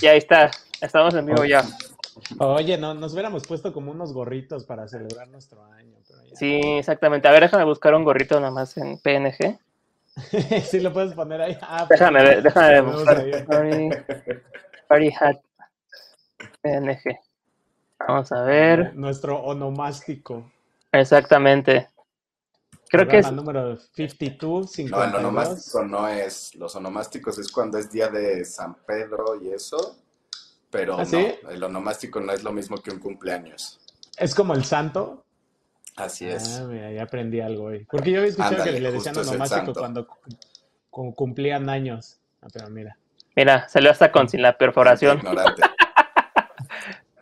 Y ahí está, estamos en vivo ya. Oye, no, nos hubiéramos puesto como unos gorritos para celebrar nuestro año. Pero ya. Sí, exactamente. A ver, déjame buscar un gorrito nada más en PNG. sí, lo puedes poner ahí. Ah, pues, Déjame ver, déjame buscar. ahí. Party, Party Hat PNG. Vamos a ver. Nuestro onomástico. Exactamente. Creo que es. Número 52, No, el 52. onomástico no es. Los onomásticos es cuando es día de San Pedro y eso. Pero ¿Ah, no, sí? el onomástico no es lo mismo que un cumpleaños. Es como el santo. Así es. Ah, mira, ya aprendí algo hoy. Porque yo había escuchado Ándale, que le decían onomástico cuando cu- cu- cumplían años. Ah, pero mira. Mira, salió hasta con sin la perforación. Ignorante.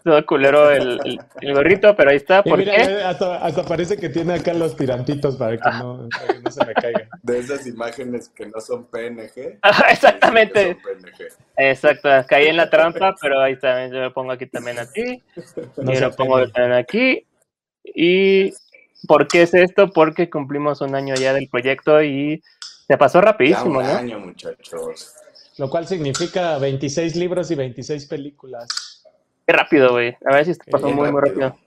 Todo culero el, el- el gorrito, pero ahí está. ¿Por mira, qué? eh, hasta, hasta parece que tiene acá los tirantitos para que no, para que no se me caiga. De esas imágenes que no son PNG. Exactamente. son PNG. Exacto, caí en la trampa, pero ahí también yo lo pongo aquí también aquí. No lo pongo también aquí. ¿Y por qué es esto? Porque cumplimos un año ya del proyecto y se pasó Ya rapidísimo, un ¿no? año, muchachos. Lo cual significa 26 libros y 26 películas. Qué rápido, güey. A ver si se pasó muy, muy rápido. rápido.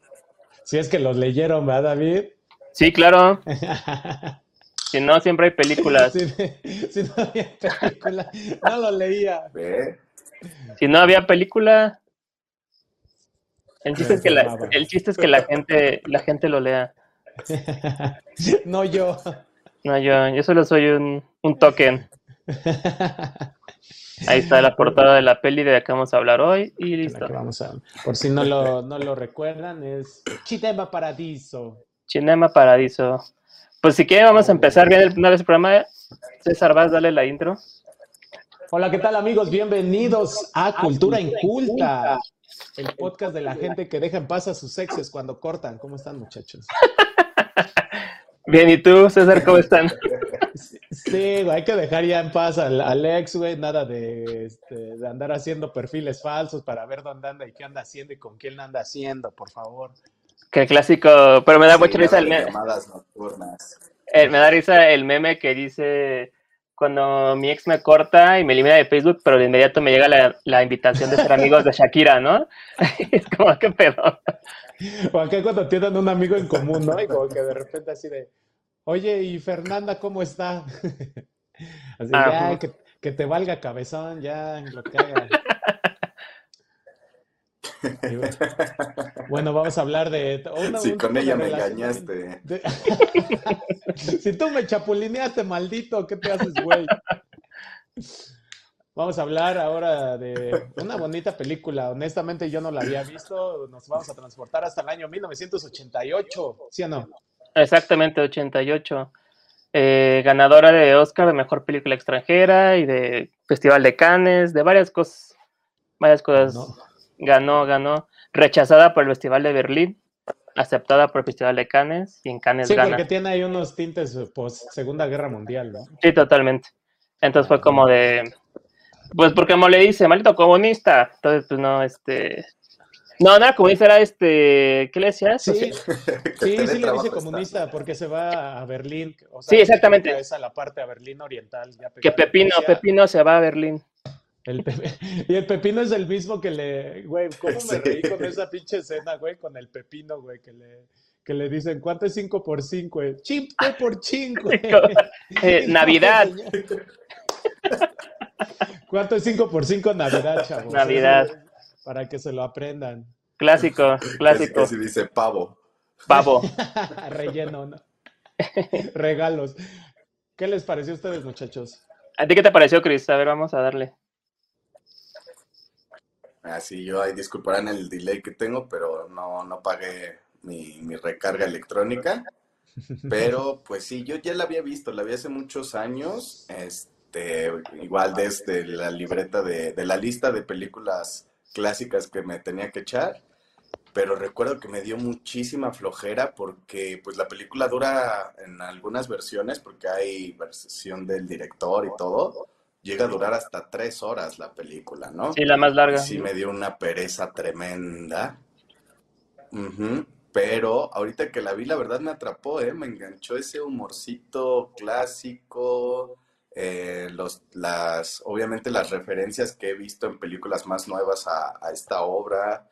Si es que los leyeron, ¿verdad, David? Sí, claro. Si no, siempre hay películas. si, si no había película, no lo leía. Si no había película, el chiste es que la, el chiste es que la gente, la gente lo lea. no yo. No, yo, yo solo soy un, un token. Ahí está la portada de la peli de la que vamos a hablar hoy y listo. que vamos a, por si no lo, no lo recuerdan, es Chitema Paradiso. Cinema Paradiso. Pues si quieren vamos a empezar bien el, una vez el programa. César, vas, dale la intro. Hola, ¿qué tal amigos? Bienvenidos a Cultura Inculta, el podcast de la gente que deja en paz a sus exes cuando cortan. ¿Cómo están, muchachos? Bien, ¿y tú, César, cómo están? Sí, güey, hay que dejar ya en paz al, al ex, güey, nada de, este, de andar haciendo perfiles falsos para ver dónde anda y qué anda haciendo y con quién anda haciendo, por favor. Que clásico, pero me da Sí, mucha risa el meme, llamadas nocturnas. eh, me da risa el meme que dice cuando mi ex me corta y me elimina de Facebook, pero de inmediato me llega la, la invitación de ser amigos de Shakira, ¿no? es como, ¿qué pedo? O acá cuando tienen un amigo en común, ¿no? Y como que de repente así de, oye, ¿y Fernanda cómo está? Así, Ajá. ya, que, que te valga cabezón, ya, lo que haga. Bueno, Bueno, vamos a hablar de... una- Si un con ella me engañaste. de- si tú me chapulineaste, maldito, ¿qué te haces, güey? Vamos a hablar ahora de una bonita película. Honestamente, yo no la había visto. Nos vamos a transportar hasta el año 1988, ¿sí o no? Exactamente, 88. Eh, ganadora de Oscar de Mejor Película Extranjera y de Festival de Cannes, de varias cosas. Varias cosas. No. Ganó, ganó. Rechazada por el Festival de Berlín, aceptada por el Festival de Cannes y en Cannes Sí, gana. porque tiene ahí unos tintes post Segunda Guerra Mundial, ¿no? Sí, totalmente. Entonces fue como de. Pues porque como le dice, maldito comunista. Entonces, pues no, este. No, no era comunista, era este. ¿Qué le decías? Sí, sí, sí le dice comunista porque se va a Berlín. o Sí, exactamente. Es a la parte a Berlín Oriental. ya Que Pepino. Pepino se va a Berlín. El Pepe- Y el pepino es el mismo que le, güey, ¿cómo me Sí. reí con esa pinche escena, güey, con el pepino, güey, que le, que le dicen, ¿cuánto es 5 por 5? Chip por 5. Eh, Navidad. ¿Cuánto es 5 por 5 Navidad, chavos? Navidad. Para que se lo aprendan. Clásico, clásico. casi dice pavo. Pavo. Relleno, ¿no? Regalos. ¿Qué les pareció a ustedes, muchachos? ¿A ti qué te pareció, Chris? A ver, vamos a darle. Así yo ahí disculparán el delay que tengo, pero no, no pagué mi, mi recarga electrónica. Pero pues sí, yo ya la había visto, la vi hace muchos años, este, igual desde la libreta de, de la lista de películas clásicas que me tenía que echar, pero recuerdo que me dio muchísima flojera porque pues la película dura en algunas versiones, porque hay versión del director y todo, llega a durar hasta tres horas la película, ¿no? Sí, la más larga. Sí, me dio una pereza tremenda. Pero ahorita que la vi, la verdad me atrapó, ¿eh? Me enganchó ese humorcito clásico, eh, los, las, obviamente las referencias que he visto en películas más nuevas a, esta obra,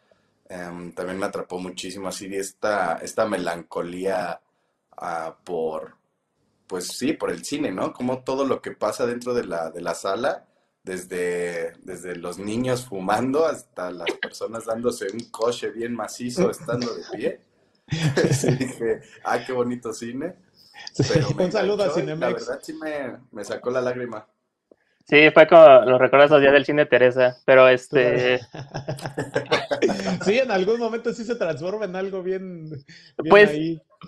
em, también me atrapó muchísimo así esta, esta melancolía ah, por, pues sí, por el cine, ¿no? Como todo lo que pasa dentro de la, de la sala, desde, desde los niños fumando hasta las personas dándose un coche bien macizo estando de pie. sí, dije, ah, qué bonito cine. Un saludo a Cinemex. La verdad sí me, me, sacó la lágrima. Sí, fue como los recuerdos los días del cine Teresa, pero este... sí, en algún momento sí se transforma en algo bien, pues,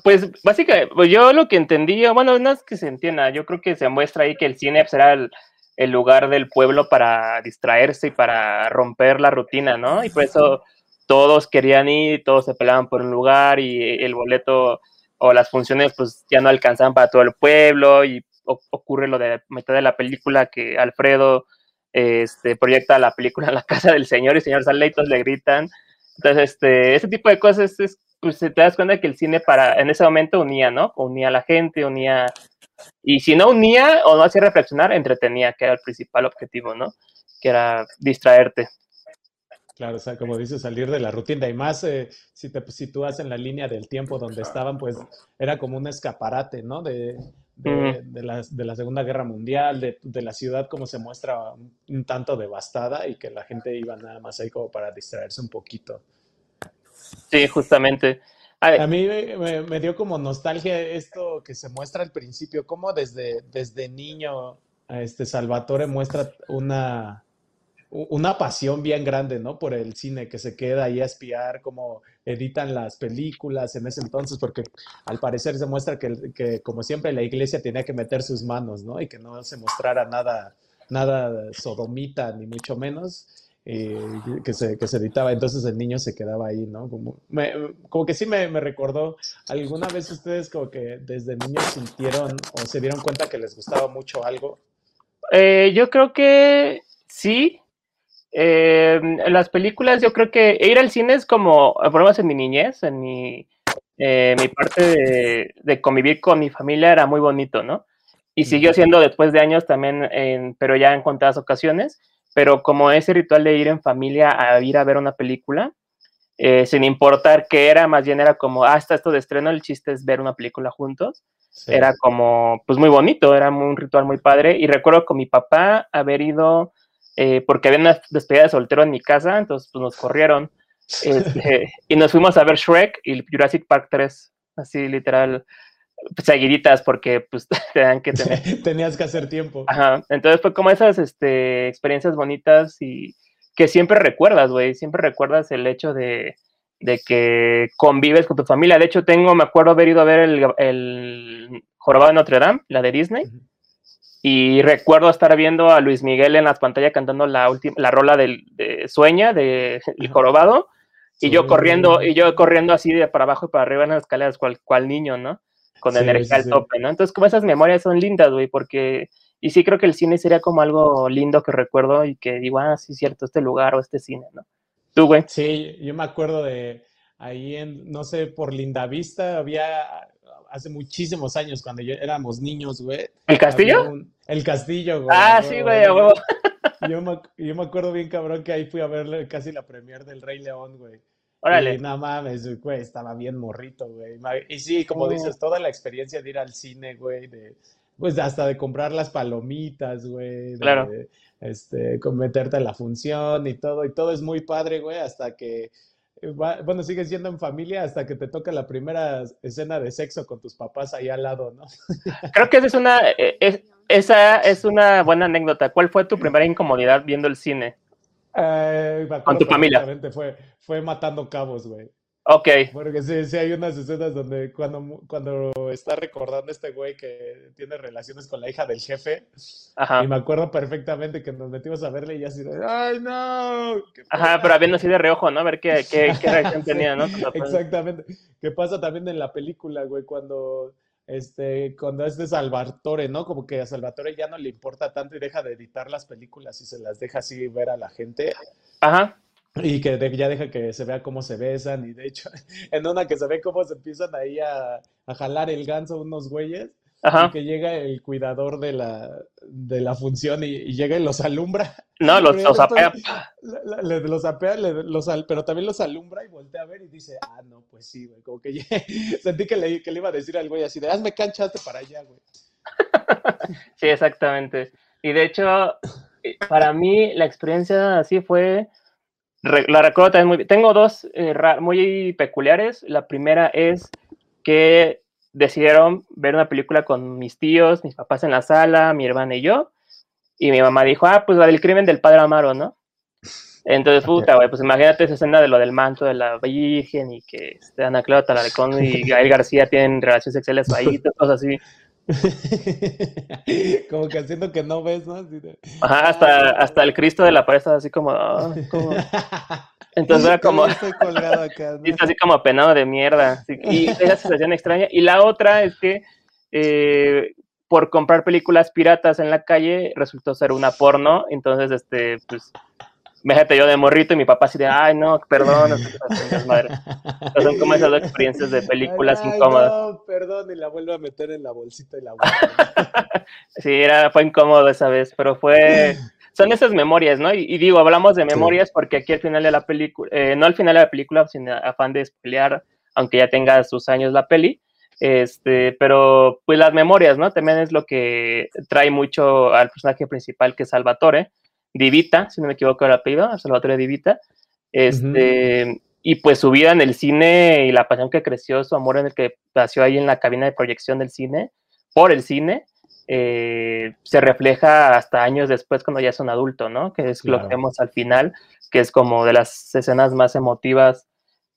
Pues básicamente, pues yo lo que entendí, bueno, no es que se entienda, yo creo que se muestra ahí que el cine será pues, el, el lugar del pueblo para distraerse y para romper la rutina, ¿no? Y por eso todos querían ir, todos se peleaban por un lugar y el boleto o las funciones pues ya no alcanzaban para todo el pueblo y ocurre lo de mitad de la película que Alfredo este, proyecta la película en la casa del señor y el señor sale y le gritan. Entonces, este, ese tipo de cosas es, pues te das cuenta que el cine para, en ese momento unía, ¿no? Unía a la gente, unía, y si no unía o no hacía reflexionar, entretenía, que era el principal objetivo, ¿no? Que era distraerte. Claro, o sea, como dices, salir de la rutina y más eh, si te sitúas en la línea del tiempo donde estaban, pues era como un escaparate, ¿no? De, de, la, de la, Segunda Guerra Mundial, de, de, la ciudad como se muestra un, tanto devastada y que la gente iba nada más ahí como para distraerse un poquito. Sí, justamente. A, mí me, me, dio como nostalgia esto que se muestra al principio, como desde, desde niño este Salvatore muestra una una pasión bien grande, ¿no? Por el cine, que se queda ahí a espiar cómo editan las películas en ese entonces, porque al parecer se muestra que, como siempre, la iglesia tenía que meter sus manos, ¿no? Y que no se mostrara nada, nada sodomita, ni mucho menos, que, se, que se editaba. Entonces el niño se quedaba ahí, ¿no? Como, como que sí me, me, recordó, ¿alguna vez ustedes como que desde niños sintieron o se dieron cuenta que les gustaba mucho algo? Eh, yo creo que sí, eh, las películas yo creo que ir al cine es como, por lo en mi niñez, en mi, eh, mi parte de, convivir con mi familia era muy bonito, ¿no? Y siguió siendo después de años también, en, pero ya en contadas ocasiones, pero como ese ritual de ir en familia a ir a ver una película, eh, sin importar qué era, más bien era como, ah, está esto de estreno, el chiste es ver una película juntos. Era como, pues muy bonito, era un ritual muy padre. Y recuerdo con mi papá haber ido eh, porque había una despedida de soltero en mi casa, entonces pues nos corrieron. Este, y nos fuimos a ver Shrek y Jurassic Park 3, así literal, pues, seguiditas, porque pues tenían que tener. Tenías que hacer tiempo. Ajá, entonces fue como esas este, experiencias bonitas y que siempre recuerdas, güey, siempre recuerdas el hecho de, de, que convives con tu familia. De hecho, tengo, me acuerdo haber ido a ver el, el Jorobado de Notre Dame, la de Disney. Y recuerdo estar viendo a Luis Miguel en las pantallas cantando la última, la rola del, de Sueña, de El Jorobado, y yo corriendo, y yo corriendo así de para abajo y para arriba en las escaleras, cual, cual niño, ¿no? Con energía al tope, ¿no? Entonces, como esas memorias son lindas, güey, porque, y sí creo que el cine sería como algo lindo que recuerdo y que digo, ah, sí, cierto, este lugar o este cine, ¿no? Tú, güey. Sí, yo me acuerdo de ahí en, no sé, por Lindavista había hace muchísimos años, cuando yo éramos niños, güey. ¿El castillo? El castillo, güey. Ah, sí, güey, Yo me, yo me acuerdo bien, cabrón, que ahí fui a ver casi la premier del Rey León, güey. Órale. Y no mames, güey, estaba bien morrito, güey. Y sí, como oh. dices, toda la experiencia de ir al cine, güey, de, pues hasta de comprar las palomitas, güey. Claro. este, con meterte en la función y todo, y todo es muy padre, güey, hasta que bueno, sigues siendo en familia hasta que te toca la primera escena de sexo con tus papás ahí al lado, ¿no? Creo que esa es una, e, esa es una buena anécdota. ¿Cuál fue tu primera incomodidad viendo el cine? Eh, con tu familia. Fue, fue matando cabos, güey. Ok. Porque sí, sí hay unas escenas donde cuando, cuando está recordando este güey que tiene relaciones con la hija del jefe, y me acuerdo perfectamente que nos metimos a verle y así de, ¡ay, no! Ajá, pero viendo así de reojo, ¿no? A ver qué, qué, qué reacción tenía, ¿no? Exactamente. ¿Qué pasa también en la película, güey? Cuando este, cuando es de Salvatore, ¿no? Como que a Salvatore ya no le importa tanto y deja de editar las películas y se las deja así ver a la gente. Ajá. Y que ya deja que se vea cómo se besan. Y de hecho, en una que se ve cómo se empiezan ahí a, a jalar el ganso unos güeyes. Que llega el cuidador de la, de la función y, llega y los alumbra. No, los, los apea. los apea, pero también los alumbra y voltea a ver y dice, ah, no, pues sí, güey, como que sentí que le, que le iba a decir algo y así de, hazme canchaste para allá, güey. sí, exactamente. Y de hecho, eh, para mí la experiencia así fue, la recuerdo también muy bien. Tengo dos eh, muy peculiares. La primera es que decidieron ver una película con mis tíos, mis papás en la sala, mi hermana y yo. Y mi mamá dijo, ah, pues la del crimen del padre Amaro, ¿no? Entonces, puta, güey, pues imagínate esa escena de lo del manto de la Virgen y que este, Ana Clara Talaricón y Gael García tienen relaciones sexuales ahí, cosas así. como que haciendo que no ves, ¿no? Ajá, hasta, hasta el Cristo de la pared así como, ah, como... Entonces era como. Estoy colgado acá, así como apenado de mierda. y esa sensación extraña. Y la otra es que eh, por comprar películas piratas en la calle resultó ser una porno. Entonces, este, pues, Méjate yo de morrito y mi papá así de, ay, no, perdón, madre. son como esas dos experiencias de películas incómodas. No, perdón, y la vuelvo a meter en la bolsita y la sí, era, fue incómodo esa vez, pero fue son esas memorias, ¿no? Y, digo, hablamos de memorias porque aquí al final de la película, eh, no al final de la película, sin afán de pelear, aunque ya tenga sus años la peli, este, pero pues las memorias, ¿no? También es lo que trae mucho al personaje principal que es Salvatore, Divita, si no me equivoco el apellido, Salvatore Divita, este, y pues su vida en el cine y la pasión que creció, su amor en el que nació ahí en la cabina de proyección del cine, por el cine, eh, se refleja hasta años después cuando ya es un adulto, ¿no? Que es lo que vemos al final, que es como de las escenas más emotivas,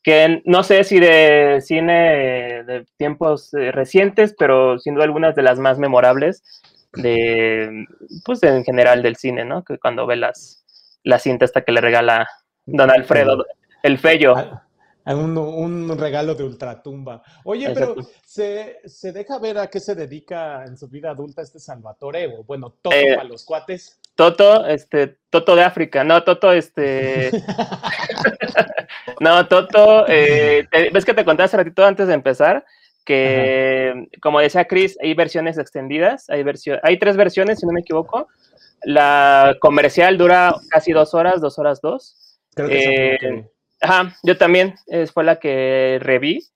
que no sé si de cine de tiempos eh, recientes, pero siendo algunas de las más memorables de, pues en general del cine, ¿no? Que cuando ve las, la cinta hasta que le regala Don Alfredo, el fello. Ah, un, regalo de ultratumba. Oye, pero ¿se, deja ver a qué se dedica en su vida adulta este Salvatore? O bueno, Toto eh, para los cuates. Toto, este, Toto de África, no, Toto, este. no, Toto, eh, ves que te conté hace ratito antes de empezar que, como decía Chris, hay versiones extendidas, hay, hay tres versiones, si no me equivoco. La comercial dura casi dos horas, dos horas dos. Creo que eh, Ajá, yo también, fue la que reví,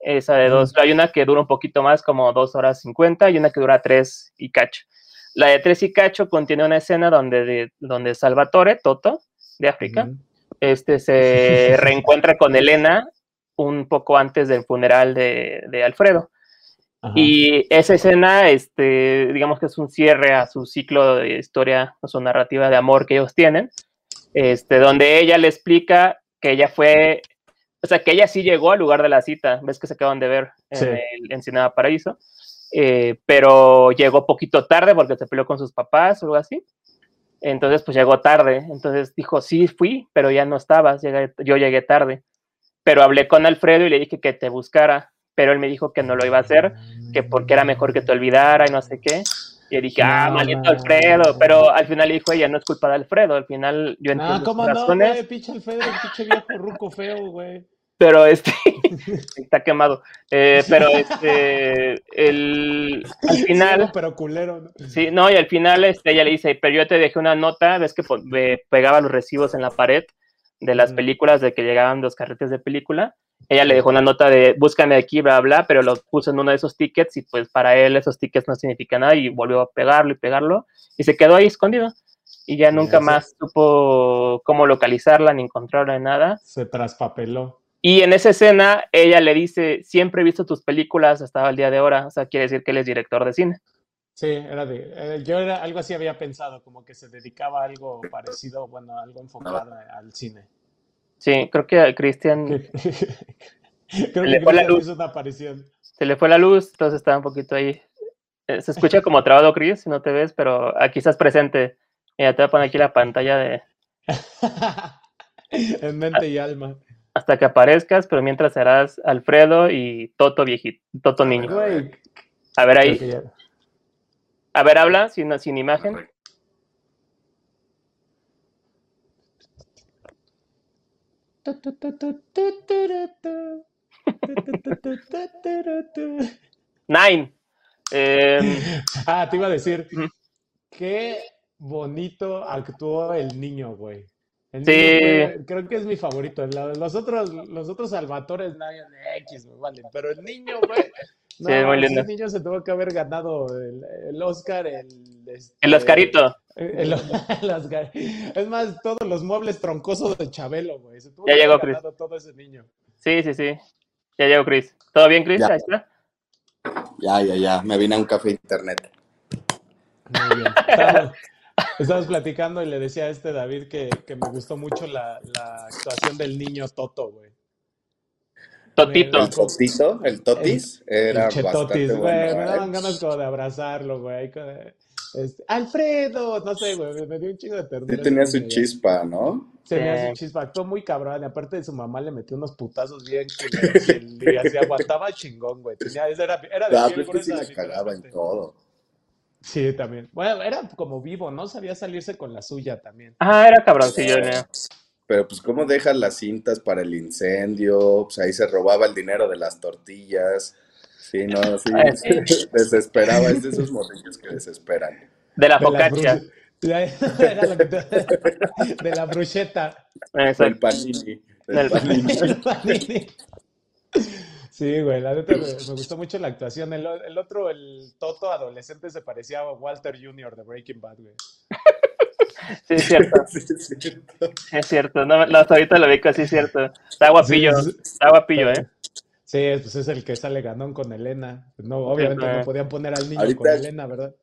esa de dos. Hay una que dura un poquito más, como dos horas cincuenta, y una que dura tres y cacho. La de tres y cacho contiene una escena donde, donde Salvatore, Toto, de África, este, se reencuentra con Elena un poco antes del funeral de, Alfredo. Y esa escena, este, digamos que es un cierre a su ciclo de historia, a su narrativa de amor que ellos tienen, este, donde ella le explica que ella fue, o sea, que ella sí llegó al lugar de la cita, ves que se acaban de ver en el Ensenada Paraíso, eh, pero llegó poquito tarde porque se peleó con sus papás o algo así. Entonces, pues llegó tarde. Entonces dijo, sí, fui, pero ya no estabas, yo llegué tarde. Pero hablé con Alfredo y le dije que te buscara, pero él me dijo que no lo iba a hacer, que porque era mejor que te olvidara y no sé qué. Y dije, ah, maldito Alfredo, pero al final le dijo ella, no es culpa de Alfredo, al final yo entiendo. Ah, ¿cómo no, güey? Pinche Alfredo, pinche viejo ruco feo, güey. Pero este, está quemado. Eh, pero este, el, al final. pero culero. ¿no? Sí, no, y al final este, ella le dice, pero yo te dejé una nota, ves que pegaba los recibos en la pared de las películas, de que llegaban los carretes de película ella le dejó una nota de búscame aquí, bla, bla, pero lo puso en uno de esos tickets y pues para él esos tickets no significan nada y volvió a pegarlo y pegarlo y se quedó ahí escondido y ya nunca más supo cómo localizarla ni encontrarla ni nada. Se traspapeló. Y en esa escena ella le dice, siempre he visto tus películas hasta el día de ahora, o sea, quiere decir que él es director de cine. Sí, era de, eh, yo era algo así había pensado, como que se dedicaba a algo parecido, bueno, algo enfocado al cine. Sí, creo que Cristian. creo que la luz. una aparición. Se le fue la luz, entonces estaba un poquito ahí. Eh, se escucha como trabado, Chris, si no te ves, pero aquí estás presente. Mira, te voy a poner aquí la pantalla de. en mente y alma. Hasta que aparezcas, pero mientras serás Alfredo y Toto viejito, Toto niño. A ver ahí. A ver, habla sin, sin imagen. Nine. Em, Ah, te iba a decir, qué bonito actuó el niño, güey. El Sí. niño creo que es mi favorito. Los otros, los otros Salvatores, nadie X, me valen. Pero el niño, güey. No, Sí, muy ese lindo. niño se tuvo que haber ganado el, el Oscar, el, este, el Oscarito. el- el Oscar. Es más, todos los muebles troncosos de Chabelo, güey. Se tuvo Ya que llegó, haber Chris. ganado todo ese niño. Sí, sí, sí. Ya llegó Chris. ¿Todo bien, Chris? Ya. Ahí está. Ya, ya, ya. Me vine a un café internet. Muy bien. Estamos, estamos platicando y le decía a este David que, que me gustó mucho la, la actuación del niño Toto, güey. Totito. El totito, el totis, era El chetotis, bastante güey. bueno. me ¿eh? daban ganas como de abrazarlo, güey. este, Alfredo, no sé, güey. Me, me dio un chingo de ternura. Sí tenía su chispa, ¿no? Tenía Sí. su chispa, actuó muy cabrón. Y aparte de su mamá le metió unos putazos bien culeros y, el- y así aguantaba chingón, güey. Tenía, era, era de Ah, piel pero es que sí la cagaba en todo. Sí, también. Bueno, era como vivo, ¿no? Sabía salirse con la suya también. Ajá, era cabroncillo. ¿no? Pero pues cómo deja las cintas para el incendio, pues ahí se robaba el dinero de las tortillas. Sí, no, sí, sí. desesperaba, es de esos morrillos que desesperan. De la te- De la brucheta. Del Exacto. panini. Del Del panini. El panini. Sí, güey, la neta me, me gustó mucho la actuación. El, el otro, el Toto adolescente, se parecía a Walter Jr. de Breaking Bad, güey. Sí, es cierto. Sí, es cierto. Es cierto. No, no, hasta ahorita lo vi que sí es cierto. Está guapillo. Sí. Está guapillo, ¿eh? Sí, pues es el que sale ganón con Elena. No, obviamente no podían poner al niño Ahorita- con Elena, ¿verdad?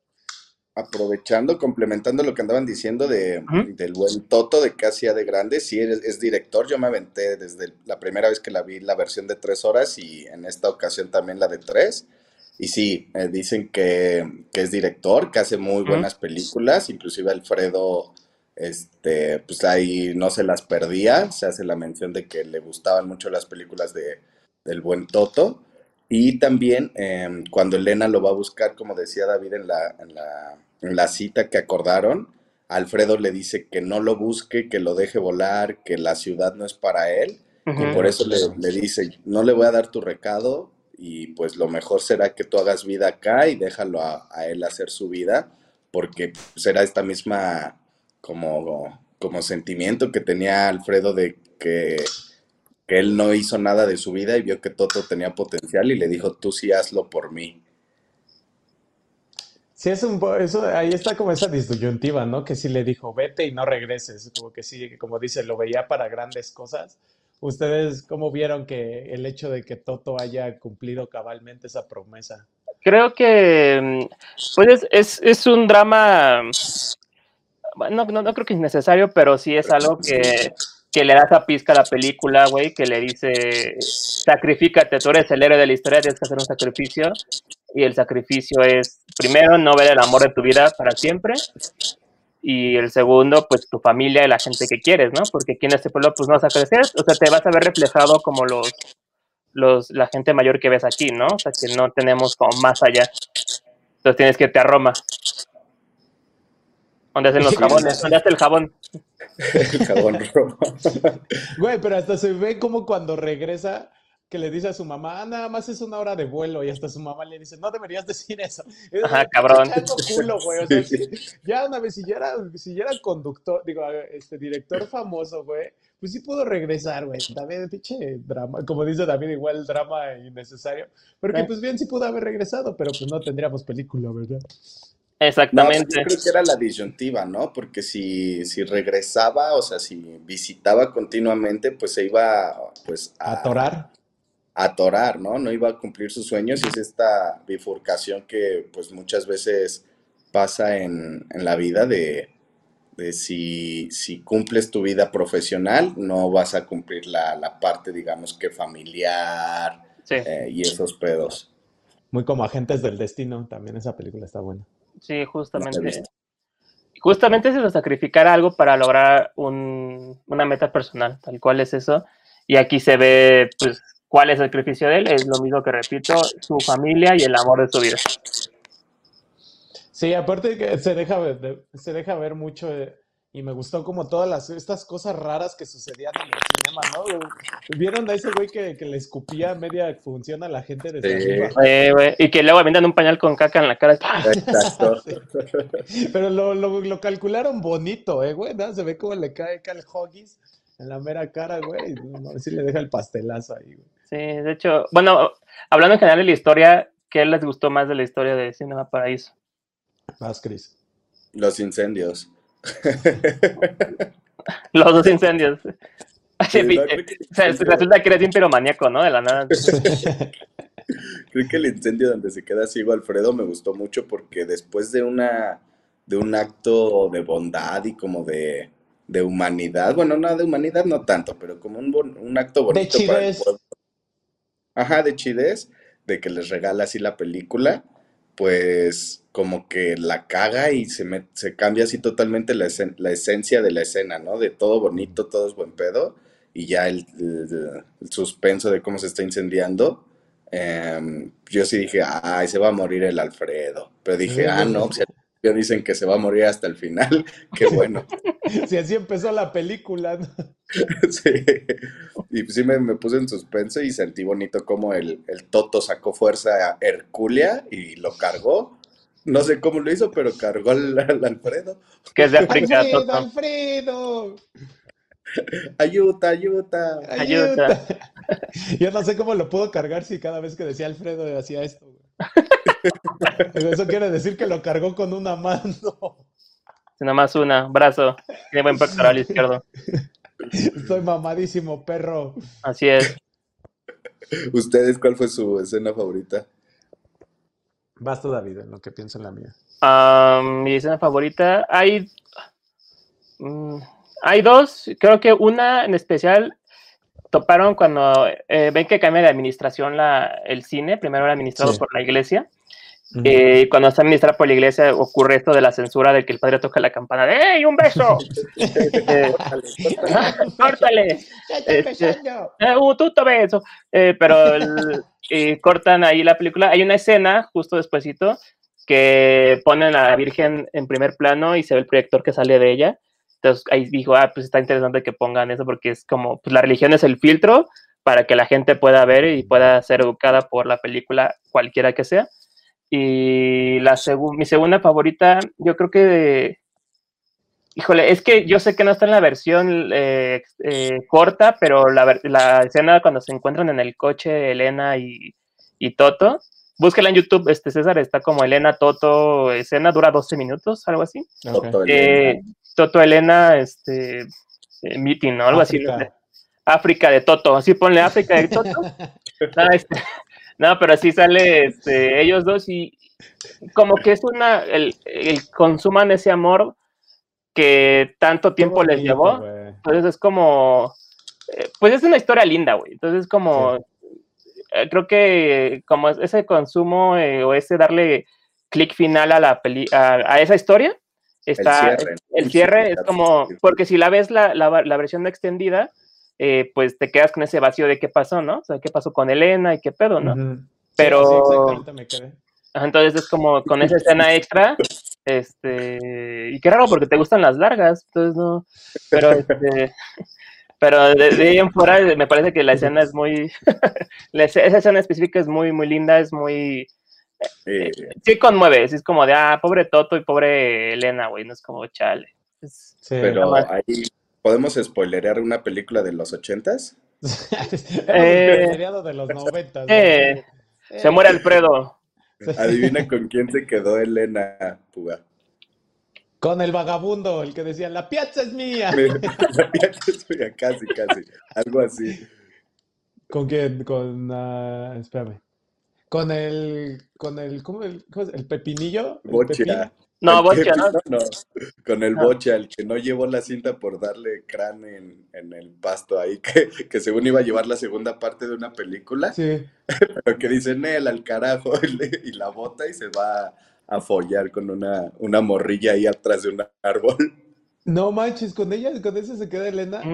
Aprovechando, complementando lo que andaban diciendo de, del buen Toto de Casi de Grande, sí, es, es director, yo me aventé desde la primera vez que la vi la versión de tres horas y en esta ocasión también la de tres. Y sí, eh, dicen que, que es director, que hace muy buenas películas, inclusive Alfredo, este, pues ahí no se las perdía, se hace la mención de que le gustaban mucho las películas de, del buen Toto. Y también em, cuando Elena lo va a buscar, como decía David en la, en la, en la cita que acordaron, Alfredo le dice que no lo busque, que lo deje volar, que la ciudad no es para él. Y por eso le, le dice, no le voy a dar tu recado y pues lo mejor será que tú hagas vida acá y déjalo a, él hacer su vida, porque será esta misma como, como sentimiento que tenía Alfredo de que, que él no hizo nada de su vida y vio que Toto tenía potencial y le dijo, tú sí hazlo por mí. Sí, es un eso, ahí está como esa disyuntiva, ¿no? Que sí le dijo, vete y no regreses. Como que sí, como dice, lo veía para grandes cosas. ¿Ustedes cómo vieron que el hecho de que Toto haya cumplido cabalmente esa promesa? Creo que mm, pues es, es, es un drama, bueno, no, no creo que es necesario, pero sí es algo que, que le da esa pizca a la película, güey, que le dice, sacrifícate, tú eres el héroe de la historia, tienes que hacer un sacrificio, y el sacrificio es, primero, no ver el amor de tu vida para siempre, y el segundo, pues tu familia y la gente que quieres, ¿no? Porque aquí en este pueblo, pues no vas a crecer, o sea, te vas a ver reflejado como los, los, la gente mayor que ves aquí, ¿no? O sea, que no tenemos como más allá. Entonces tienes que irte a Roma. ¿Dónde hacen los jabones? ¿Dónde hace el jabón? El jabón rojo. Güey, pero hasta se ve como cuando regresa que le dice a su mamá, ah, nada más es una hora de vuelo, y hasta su mamá le dice, no deberías decir eso. Es Ajá, cabrón. "Chango culo, güey. O sea, sí, ya una vez, si ya era, si ya era conductor, digo, este director famoso, güey, pues sí pudo regresar, güey. También, pinche drama, como dice David, igual drama innecesario. Porque Eh. pues bien sí pudo haber regresado, pero pues no tendríamos película, ¿verdad? No, pero Exactamente. yo creo que era la disyuntiva, ¿no? Porque si, si regresaba, o sea, si visitaba continuamente, pues se iba pues a, Atorar. Atorar, ¿no? No iba a cumplir sus sueños y es esta bifurcación que pues muchas veces pasa en, en la vida de, de si, si cumples tu vida profesional, no vas a cumplir la, la parte, digamos que familiar Sí, eh, y esos pedos. Muy como Agentes del Destino, también esa película está buena. sí, justamente. Justamente es eso, sacrificar algo para lograr un, una meta personal, tal cual es eso. Y aquí se ve, pues, cuál es el sacrificio de él. Es lo mismo que repito, su familia y el amor de su vida. Sí, aparte que se deja ver, se deja ver mucho eh, y me gustó como todas las, estas cosas raras que sucedían en el cinema, ¿no? ¿Vieron a ese güey que, que le escupía media función a la gente desde Sí. arriba? Eh, y que luego aventan un pañal con caca en la cara. Exacto. Pero lo, lo, lo calcularon bonito, ¿eh, güey? ¿No? Se ve como le cae acá el hoggies en la mera cara, güey. No, no, sí le deja el pastelazo ahí, güey. Sí, de hecho, bueno, hablando en general de la historia, ¿qué les gustó más de la historia de Cinema Paraíso? Vas, Chris. Los incendios. Los dos incendios. Sí, eh, resulta que eres bien piromaníaco, ¿no? De la nada. creo que el incendio donde se queda ciego Alfredo me gustó mucho porque después de una de un acto de bondad y como de, de humanidad, bueno, no de humanidad no tanto, pero como un, un acto bonito para el pueblo. Ajá, de chidez, de que les regala así la película, pues como que la caga y se, met- se cambia así totalmente la, esen- la esencia de la escena, ¿no? De todo bonito, todo es buen pedo, y ya el, el- el suspenso de cómo se está incendiando. em, yo sí dije, ay, se va a morir el Alfredo. Pero dije, ah, no, pues, ya dicen que se va a morir hasta el final. Qué bueno. Si así empezó la película, ¿no? Sí. Y sí me, me puse en suspenso y sentí bonito como el, el Toto sacó fuerza a Herculia y lo cargó. No sé cómo lo hizo, pero cargó al, al Alfredo. Que es de África. Alfredo, Toto. Alfredo. Ayuda, ayuda. Ayuda. Ayuda. Yo no sé cómo lo puedo cargar si cada vez que decía Alfredo hacía esto, güey. Eso quiere decir que lo cargó con una mano. Sí, Nomás una, brazo. Tiene buen pectoral izquierdo. Estoy mamadísimo, perro. Así es. ¿Ustedes cuál fue su escena favorita? Vas tú, David, en lo que pienso en la mía. Mi escena favorita. Hay. mm, hay dos. Creo que una en especial toparon cuando eh, ven que cambia de administración la, el cine. Primero era administrado Sí. por la iglesia. Eh, cuando está administrado por la iglesia ocurre esto de la censura de que el padre toca la campana de ¡Ey, un beso! Eh, ¡Córtale! este, Eh, un tuto beso. Eh, pero el- y cortan ahí la película. Hay una escena justo despuesito que ponen a la Virgen en primer plano y se ve el proyector que sale de ella. Entonces ahí dijo, ah, pues está interesante que pongan eso porque es como, pues la religión es el filtro para que la gente pueda ver y pueda ser educada por la película, cualquiera que sea. Y la segu- mi segunda favorita, yo creo que Híjole, es que yo sé que no está en la versión eh, eh, corta, pero la, la escena cuando se encuentran en el coche Elena y, y Toto, búsquela en YouTube, este César está como Elena, Toto, escena dura 12 minutos, algo así. Ok. Toto, Eh. Toto, Elena, este, eh, meeting, ¿no? Algo así. África. de Toto, así ponle África de Toto. No, este, no, pero sí sale este, ellos dos y como que es una, el, el consuman ese amor que tanto tiempo les llevó. Entonces es como, eh, pues es una historia linda, güey. Entonces como, eh, creo que como es- ese consumo eh, o ese darle clic final a la peli, a, a esa historia, está, el cierre. el cierre es como, porque si la ves la, la, la versión extendida, eh, pues te quedas con ese vacío de qué pasó, ¿no? O sea, qué pasó con Elena y qué pedo, ¿no? Sí, Pero- así exactamente me quedé. Entonces es como con esa escena extra, este, y qué raro porque te gustan las largas, entonces no, pero este, pero de, de ahí en fuera me parece que la escena es muy, esa escena específica es muy, muy linda, es muy, Eh, sí conmueve, sí es como de, ah, pobre Toto y pobre Elena, güey, no es como chale. Es- Sí. pero ahí, ¿podemos spoilerear una película de los ochentas? Eh, de los noventas. eh, ¿no? se muere Alfredo, Adivina con quién se quedó Elena Puga. Con el vagabundo, el que decía, la piazza es mía. Me- casi, casi. Algo así. ¿Con quién? Con, ah, espérame. Con el, con el, ¿cómo el, cómo es? el pepinillo? ¿El Bocha. pepino? no, El Bocha, ¿no? no, Con el No. Bocha, el que no llevó la cinta por darle crán en, en el pasto ahí, que, que según iba a llevar la segunda parte de una película, Sí. pero que dice Nel al carajo y, le- y la bota y se va a follar con una, una morrilla ahí atrás de un árbol. No manches, con ella, con ese se queda Elena.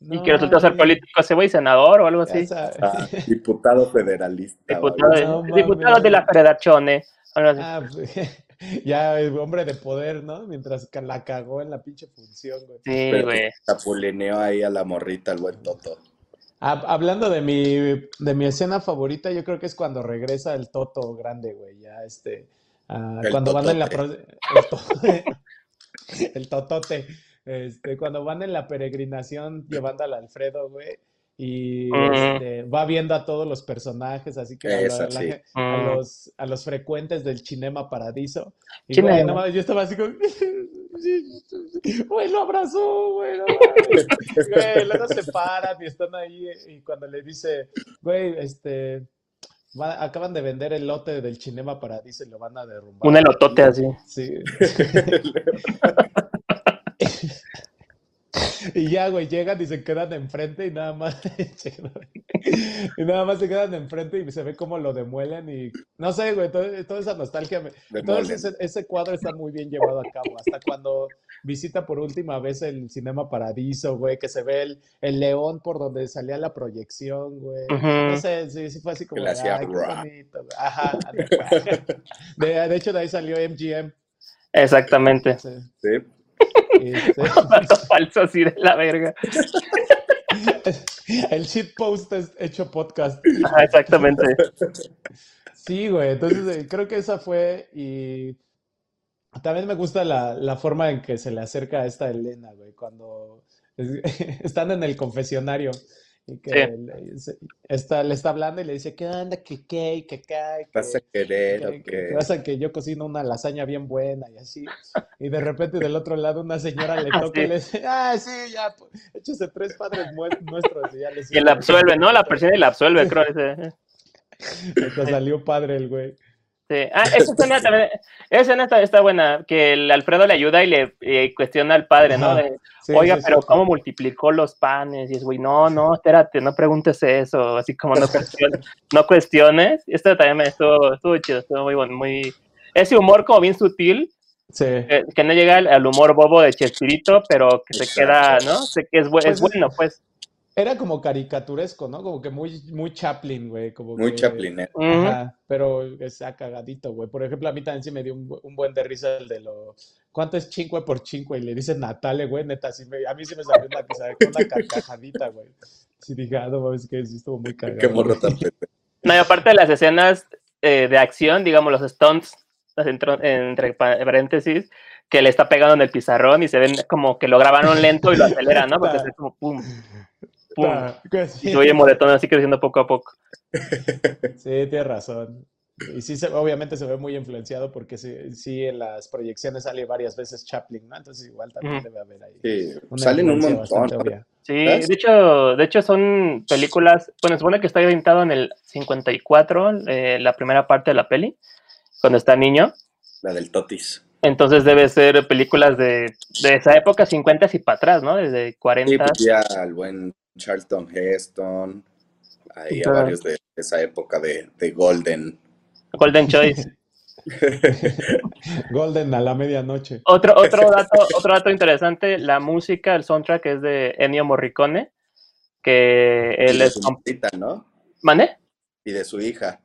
Y que resulta ser político ese güey, senador o algo así. Ah, diputado federalista. Diputado. No diputado de la Federazione. algo así. Ah, pues, ya el hombre de poder, ¿no? Mientras que la cagó en la pinche función, güey. Sí, güey. Capulineó ahí a la morrita, el buen Toto. Hab- Hablando de mi, de mi escena favorita, yo creo que es cuando regresa el Toto grande, güey. Ya, este. ah, El cuando van en la. El, to- el totote. Este, cuando van en la peregrinación llevando al Alfredo, güey. Y este, va viendo a todos los personajes, así que a, la- los, a los frecuentes del Cinema Paradiso. Y, güey, no mames, yo estaba así como. Güey, lo abrazó, güey, no. Güey, luego se paran y están ahí y cuando le dice, güey, este, va- acaban de vender el lote del Cinema Paradiso y lo van a derrumbar. Un elotote así. Sí. Y ya, güey, llegan y se quedan enfrente y nada más, y nada más se quedan enfrente y se ve cómo lo demuelen y no sé, güey, todo- toda esa nostalgia, me- todo ese, ese cuadro está muy bien llevado a cabo, hasta cuando visita por última vez el Cinema Paradiso, güey, que se ve el, el león por donde salía la proyección, güey. Ujú. No sé, sí, sí fue así como hacía ay, qué bonito, güey". Ajá, de, de hecho de ahí salió MGM. Exactamente. Sí, Sí. Este, falso así de la verga. El shitpost es hecho podcast. Ajá, exactamente. Sí, güey. Entonces, eh, creo que esa fue. Y también me gusta la, la forma en que se le acerca a esta Elena, güey, cuando es- están en el confesionario. Y que Sí. le, está, le está hablando y le dice, ¿qué onda? ¿Qué qué? ¿Qué qué? ¿Vas a querer o que, que- qué? que vas a que yo cocino una lasaña bien buena y así. Y de repente del otro lado una señora le toca y le dice, ah, sí, ya, pues, échese tres padres nuestros y ya le Y la absuelve, ¿no? La persona y la absuelve, creo. ese. Hasta salió padre el güey. Sí. Ah, esa escena también, esa escena está, está buena, que el Alfredo le ayuda y le eh, cuestiona al padre, ¿no? De, Sí, Oiga, sí, pero. ¿cómo multiplicó los panes? Y es, güey, no, no, espérate, no preguntes eso, así como no cuestiones. no cuestiones. Esto también me estuvo, estuvo chido, estuvo muy bueno, muy... Ese humor como bien sutil, eh, que no llega al, al humor bobo de Chespirito, pero que se queda, ¿no? Sé que es, bu- es Pues, bueno, pues. Era como caricaturesco, ¿no? Como que muy, muy Chaplin, güey. Como Muy que- chaplinero. Ujú. Ajá, pero está cagadito, güey. Por ejemplo, a mí también sí me dio un, bu- un buen de risa el de lo... ¿Cuánto es chingue por chingue? Y le dice Natale, güey, neta, sí me- a mí sí me salió una, una carcajadita, güey. Sí dije, ah, no mames, que sí estuvo muy cagado. Qué morro güey. tan. No, y aparte de las escenas eh, de acción, digamos, los stunts, entre pa- paréntesis, que le está pegando en el pizarrón y se ven como que lo grabaron lento y lo aceleran, ¿no? Porque es como pum, pum. Sí. Y se oye moretón así creciendo poco a poco. Sí, tienes razón. Y sí, se, obviamente se ve muy influenciado porque sí, sí, en las proyecciones sale varias veces Chaplin, ¿no? Entonces igual también debe haber ahí Sí, una salen un montón. Sí, de hecho, de hecho son películas, bueno, se supone que está orientado en el 54, eh, la primera parte de la peli, cuando está niño. La del Totis. Entonces debe ser películas de, de esa época, 50 y para atrás, ¿no? Desde Sí, 40. pues ya al buen Charlton Heston, ahí a varios de esa época de, de Golden. Golden Choice. Golden a la medianoche. Otro, otro, dato, otro dato interesante, la música, el soundtrack es de Ennio Morricone, que Y él de es... su comp- mamita, ¿no? ¿Mande? Y de su hija.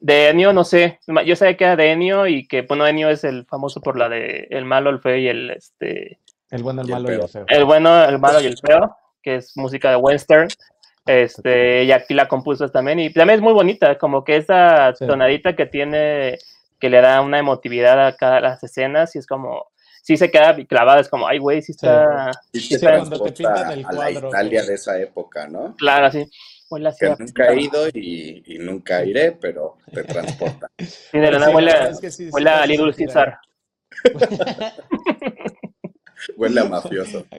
De Ennio no sé, yo sé que era de Ennio y que, bueno, Ennio es el famoso por la de El malo, el feo y el, este, El bueno, el Y el malo y el feo. el bueno, el malo y el feo, que es música de western. Este, y aquí la compuso también, y también es muy bonita, como que esa Sí. tonadita que tiene, que le da una emotividad a cada las escenas, y es como, sí se queda clavada, es como, ay, güey, sí está, Y Sí, te cuando te transporta pintan el a la cuadro, Italia güey. de esa época, ¿no? claro, así. Huele así Que nunca he ido y, y nunca iré, pero te transporta. Sí, de la nada Sí, huele, sí, sí a Little Caesar. Huele a mafioso.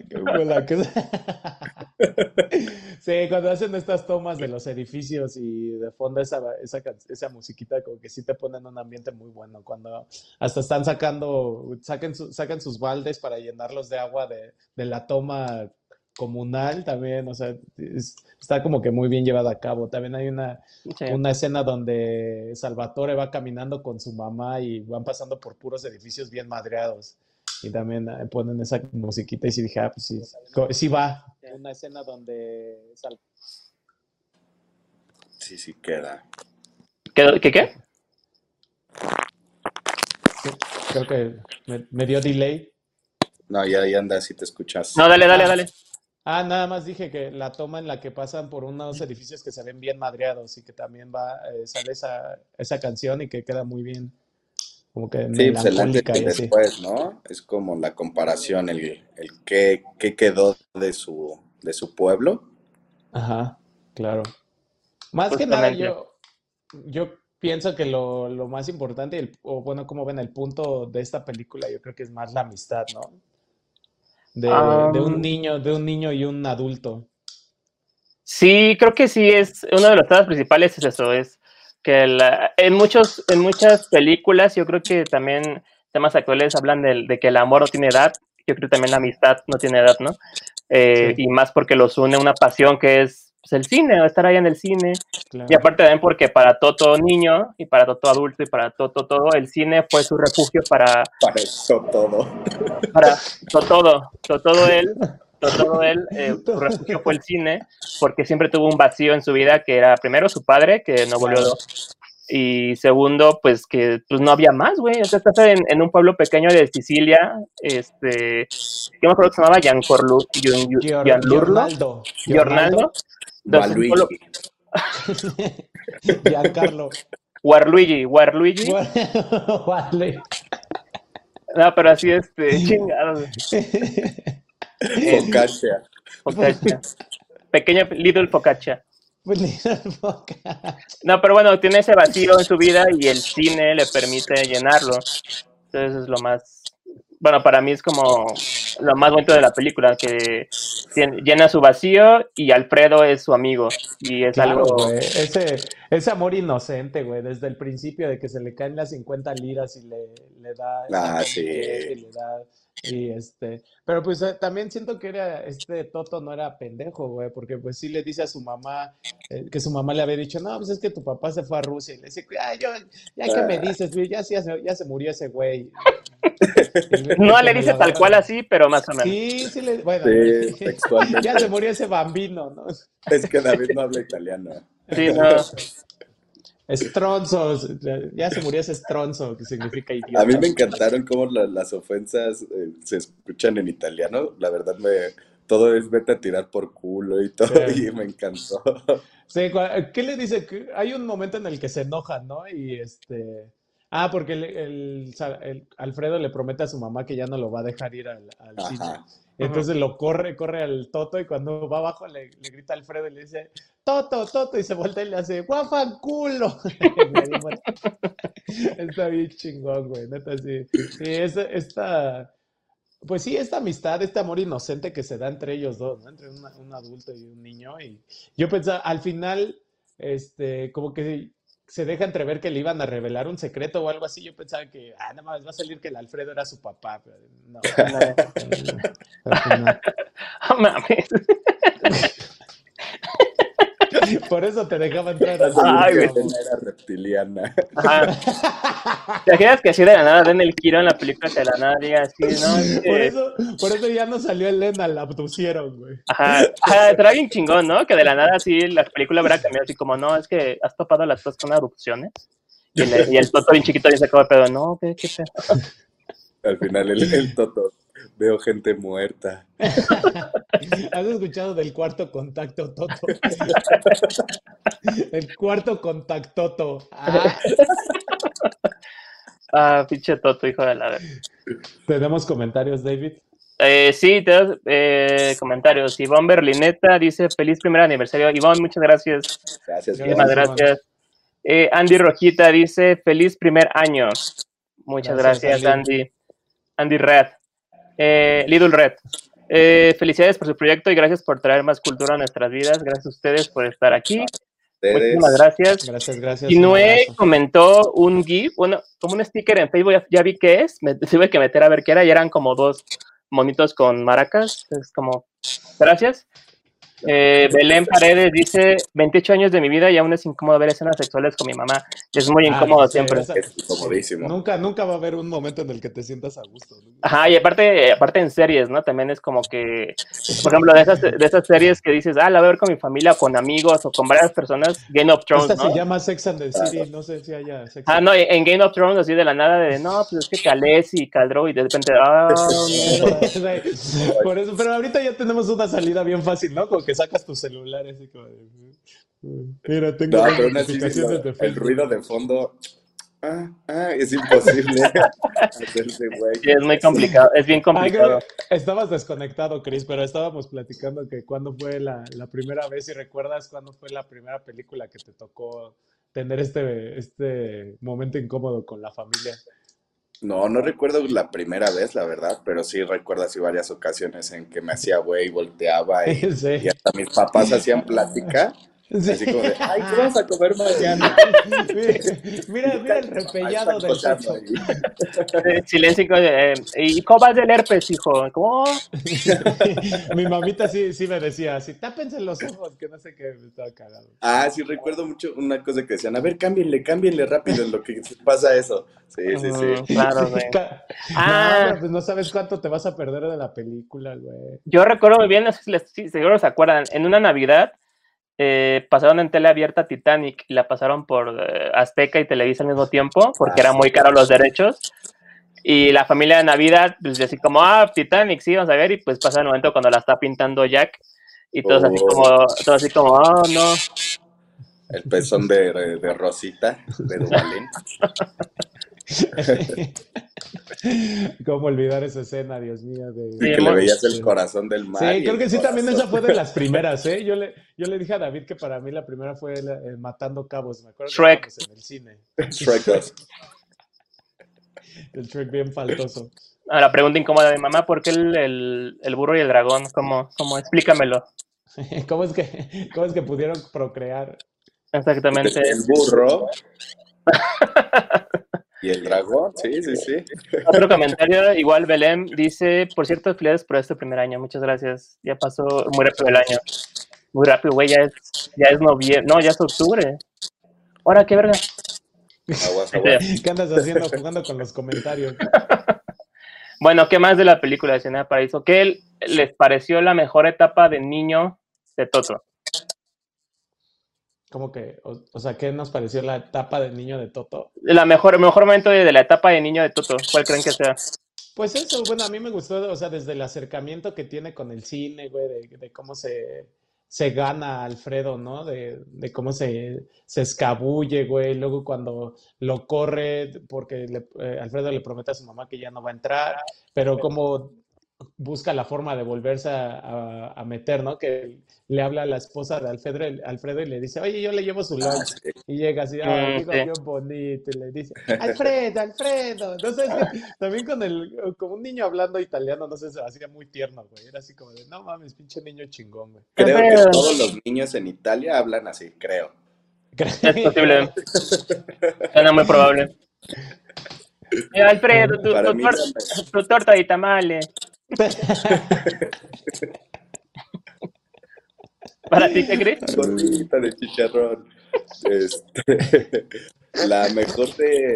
Sí, cuando hacen estas tomas de los edificios y de fondo esa, esa, esa musiquita, como que sí te ponen un ambiente muy bueno. Cuando hasta están sacando, saquen su- sacan sus baldes para llenarlos de agua de, de la toma comunal también, o sea, es- está como que muy bien llevada a cabo. También hay una, Sí. una escena donde Salvatore va caminando con su mamá y van pasando por puros edificios bien madreados. Y también eh, ponen esa musiquita y sí dije, ah, pues sí, sí va. Una escena donde Sal- Sí, sí queda. ¿Qué, qué, qué? Creo que me, me dio delay. No, ya, ya anda, si te escuchas. No, dale, dale, dale. Ah, nada más dije que la toma en la que pasan por unos edificios que se ven bien madreados y que también va, eh, sale esa, esa canción y que queda muy bien. Como que Sí, pues el antes melancólica y así. después, ¿no? Es como la comparación, el, el qué, qué quedó de su, de su pueblo. Ajá, claro. Más que nada, yo, yo pienso que lo, lo más importante, el- o bueno, como ven, el punto de esta película, yo creo que es más la amistad, ¿no? De, de un niño, de un niño y un adulto. Sí, creo que sí es uno de los temas principales es eso, es que la- en muchos, en muchas películas, yo creo que también temas actuales hablan del- de, que el amor no tiene edad, yo creo que también la amistad no tiene edad, ¿no? Eh, Sí. Y más porque los une una pasión que es pues, el cine, o estar ahí en el cine, Claro. y aparte también porque para todo niño, y para todo adulto, y para todo, todo, el cine fue su refugio para, Para eso todo. para to- todo, to- todo él, todo él, eh, su refugio fue el cine, porque siempre tuvo un vacío en su vida que era primero su padre, que no volvió, Claro. y segundo, pues que pues no había más, güey, o sea, estás en, en un pueblo pequeño de Sicilia, este, yo me acuerdo que se llamaba Giancorlu, Gianlurlo, Giornaldo. Giornaldo. Giancarlo. Warluigi, Warluigi, no, pero así, este, Focaccia. Focaccia. Pequeño Little Focaccia. Pues, No, pero bueno, tiene ese vacío en su vida y el cine le permite llenarlo. Entonces es lo más, bueno, para mí es como lo más bonito de la película, que llena su vacío y Alfredo es su amigo. Y es Claro, algo... Ese, ese amor inocente, güey, desde el principio de que se le caen las 50 liras y le, le da Ah, la sí. y le da y este, pero pues eh, también siento que era este Toto no era pendejo, güey, porque pues sí le dice a su mamá eh, que su mamá le había dicho, "No, pues es que tu papá se fue a Rusia." Y le dice, "Ay, yo ya que me Ah. dices, güey, ya, sí, ya, se, ya se murió ese güey." No le dice tal cual así, pero más o menos. Sí, sí le, bueno, Sí, textualmente. ya se murió ese bambino, ¿no? Es que David no habla italiano. Sí, no. Estronzo, ya se murió ese estronzo, que significa idiota. A mí me encantaron cómo la- las ofensas eh, se escuchan en italiano. La verdad, me, todo es vete a tirar por culo y todo, Sí. y me encantó. Sí, ¿qué le dice? Hay un momento en el que se enojan, ¿no? Y este... Ah, porque el, el- el Alfredo le promete a su mamá que ya no lo va a dejar ir al, al cine. Entonces lo corre, corre al Toto y cuando va abajo le, le grita a Alfredo y le dice, Toto, Toto, y se voltea y le hace, guafa culo. Está bien chingón, güey, neta, sí. Esta, esta- pues sí, esta amistad, este amor inocente que se da entre ellos dos, ¿no? Entre una- un adulto y un niño. Y yo pensaba, al final, este, como que se deja entrever que le iban a revelar un secreto o algo así. Yo pensaba que, ah, nada más va a salir que el Alfredo era su papá, pero no. Al final. No mames. Por eso te dejaba entrar al Ay, güey. era reptiliana. Ajá. ¿Te imaginas que así de la nada den el giro en la película que de la nada diga así, no? Por eso, por eso ya no salió Elena, la abducieron, güey. Ajá, ajá, será bien chingón, ¿no? Que de la nada así la película habrá cambiado así como, no, es que has topado las cosas con adopciones. Y, le- y el toto bien chiquito ya se acaba de pedo, no, ¿qué, qué pedo? Al final, el, el Toto. Veo gente muerta. ¿Has escuchado del cuarto contacto Toto? El cuarto contactoto. Ah, Ah, pinche toto, hijo de la verga. Tenemos comentarios, David. Eh, sí, te das eh, comentarios. Ivonne Berlineta dice, feliz primer aniversario. Ivonne, muchas gracias. Gracias. Ivonne. gracias. Eh, Andy Rojita dice, feliz primer año. Muchas Gracias, gracias, Andy. Andy Red. Eh, Lidl Red. Eh, felicidades por su proyecto y gracias por traer más cultura a nuestras vidas. Gracias a ustedes por estar aquí. Ustedes, Muchísimas gracias. Gracias, gracias. Y Noé comentó un GIF, bueno, como un sticker en Facebook, ya, ya vi qué es, me tuve que meter a ver qué era y eran como dos monitos con maracas, es como, gracias. Eh, Belén Paredes dice, 28 años de mi vida y aún es incómodo ver escenas sexuales con mi mamá. Es muy Ah, incómodo sí, siempre. esa- Es incomodísimo. Nunca, nunca va a haber un momento en el que te sientas a gusto. ¿no? Ajá, y aparte, aparte en series, ¿no? También es como que, por ejemplo, de esas, de esas series que dices, ah, la voy a ver con mi familia, o con amigos, o con varias personas, Game of Thrones, Esta ¿no? se llama Sex and the City, no sé si haya Sex Ah, no, en Game of Thrones, así de la nada, de no, pues es que Khaleesi y Caldro, y de repente, ah, mierda. Por eso, pero ahorita ya tenemos una salida bien fácil, ¿no? Como que sacas tu celular así como de, Mira, tengo No, pero así, notificaciones de el ruido de fondo. Ah, ah, es imposible hacerse güey. Sí, es muy complicado, es bien complicado. estabas desconectado, Chris, pero estábamos platicando que cuándo fue la, la primera vez, y recuerdas cuándo fue la primera película que te tocó tener este, este momento incómodo con la familia. No, no recuerdo la primera vez, la verdad, pero sí recuerdo así varias ocasiones en que me hacía güey, volteaba y, Sí. y hasta mis papás hacían plática, Sí. así como de, ay, ¿qué vamos a comer mañana? Mira, mira el repellado del techo. Silencio, eh, ¿y cómo vas del herpes, hijo? ¿Cómo? Mi mamita sí, sí me decía así, tápense los ojos, que no sé qué, me estaba cagado. Ah, sí, recuerdo mucho una cosa que decían, a ver, cámbienle, cámbienle rápido en lo que pasa eso. Sí, sí, sí. Claro, güey. Ah. No, pues no sabes cuánto te vas a perder de la película, güey. Yo recuerdo muy bien, no sé si seguro se acuerdan, en una Navidad eh, pasaron en tele abierta Titanic y la pasaron por eh, Azteca y Televisa al mismo tiempo, porque eran muy caros los derechos. Y la familia de Navidad, pues así como, ah, Titanic, sí, vamos a ver, y pues pasa el momento cuando la está pintando Jack, y todos así Oh. como, todos así como, oh, no. El pezón de, de Rosita, de Duvalín. ¿Cómo olvidar esa escena, Dios mío? De... Sí, que le veías el corazón del mar. Sí, creo que sí, también esa fue de las primeras, ¿eh? Yo le, yo le dije a David que para mí la primera fue la- eh, Matando Cabos, me acuerdo Shrek. en el cine. Shrek 2. El Shrek bien faltoso. Ahora pregunta incómoda de mamá, ¿por qué el, el- el burro y el dragón? ¿Cómo? ¿Cómo? Explícamelo. ¿Cómo es que, cómo es que pudieron procrear? Exactamente. El burro. Y el dragón, sí, sí, sí. Otro comentario, igual Belén dice, por cierto, felicidades por este primer año, muchas gracias. Ya pasó muy rápido el año. Muy rápido, güey, ya es, ya es noviembre, no, ya es octubre. Ahora, qué verga. Aguas, aguas. ¿Qué andas haciendo jugando con los comentarios? Bueno, ¿qué más de la película de Escena de Paraíso? ¿Qué les pareció la mejor etapa de niño de Toto? Como que, o, o sea, ¿qué nos pareció la etapa del niño de Toto? La mejor, el mejor momento de, la etapa de niño de Toto, ¿cuál creen que sea? Pues eso, bueno, a mí me gustó, o sea, desde el acercamiento que tiene con el cine, güey, de, de cómo se, se gana Alfredo, ¿no? De, de cómo se, se escabulle, güey, luego cuando lo corre, porque le- eh, Alfredo le promete a su mamá que ya no va a entrar, pero cómo busca la forma de volverse a, a- a meter, ¿no? Que le habla a la esposa de Alfredo, Alfredo y le dice, oye, yo le llevo su Ah, lunch. sí. Y llega así, ah, Mm, digo, sí. bien bonito, y le dice, Alfredo, Alfredo. No sé, es que también con el, como un niño hablando italiano, no sé, se hacía muy tierno, güey. Era así como de, no mames, pinche niño chingón, güey. Creo que todos los niños en Italia hablan así, creo. Es posible. Suena muy probable. Alfredo, tu, tu era- tu torta de tamales. ¿Para ti qué crees? Tortita de chicharrón. Este, la mejor de,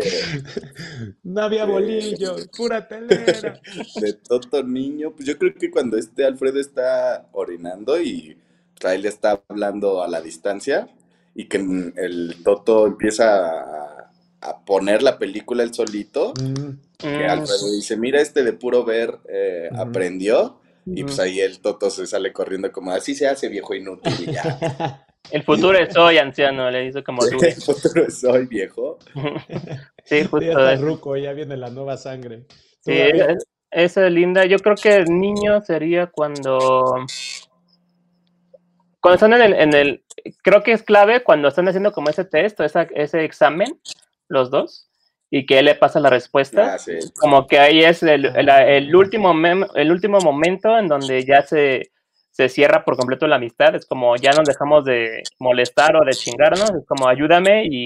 No había bolillo, pura telera. de Toto Niño, pues yo creo que cuando este Alfredo está orinando y le está hablando a la distancia y que el Toto empieza a, a poner la película él solito, Mm, que Alfredo dice, mira, este de puro ver eh, aprendió. Y pues ahí el Toto se sale corriendo como así se hace viejo inútil y ya. El futuro es hoy, anciano, le hizo como tú. El futuro soy viejo. Sí, ya justo. eso. ruco, ya viene la nueva sangre. Sí, es- esa es linda. Yo creo que el niño sería cuando. Cuando están en el, en el. Creo que es clave cuando están haciendo como ese test o esa- ese examen, los dos, y que él le pasa la respuesta. Ah, sí. Como que ahí es el, el- el último mem- el último momento en donde ya se, se cierra por completo la amistad, es como ya nos dejamos de molestar o de chingarnos, es como ayúdame y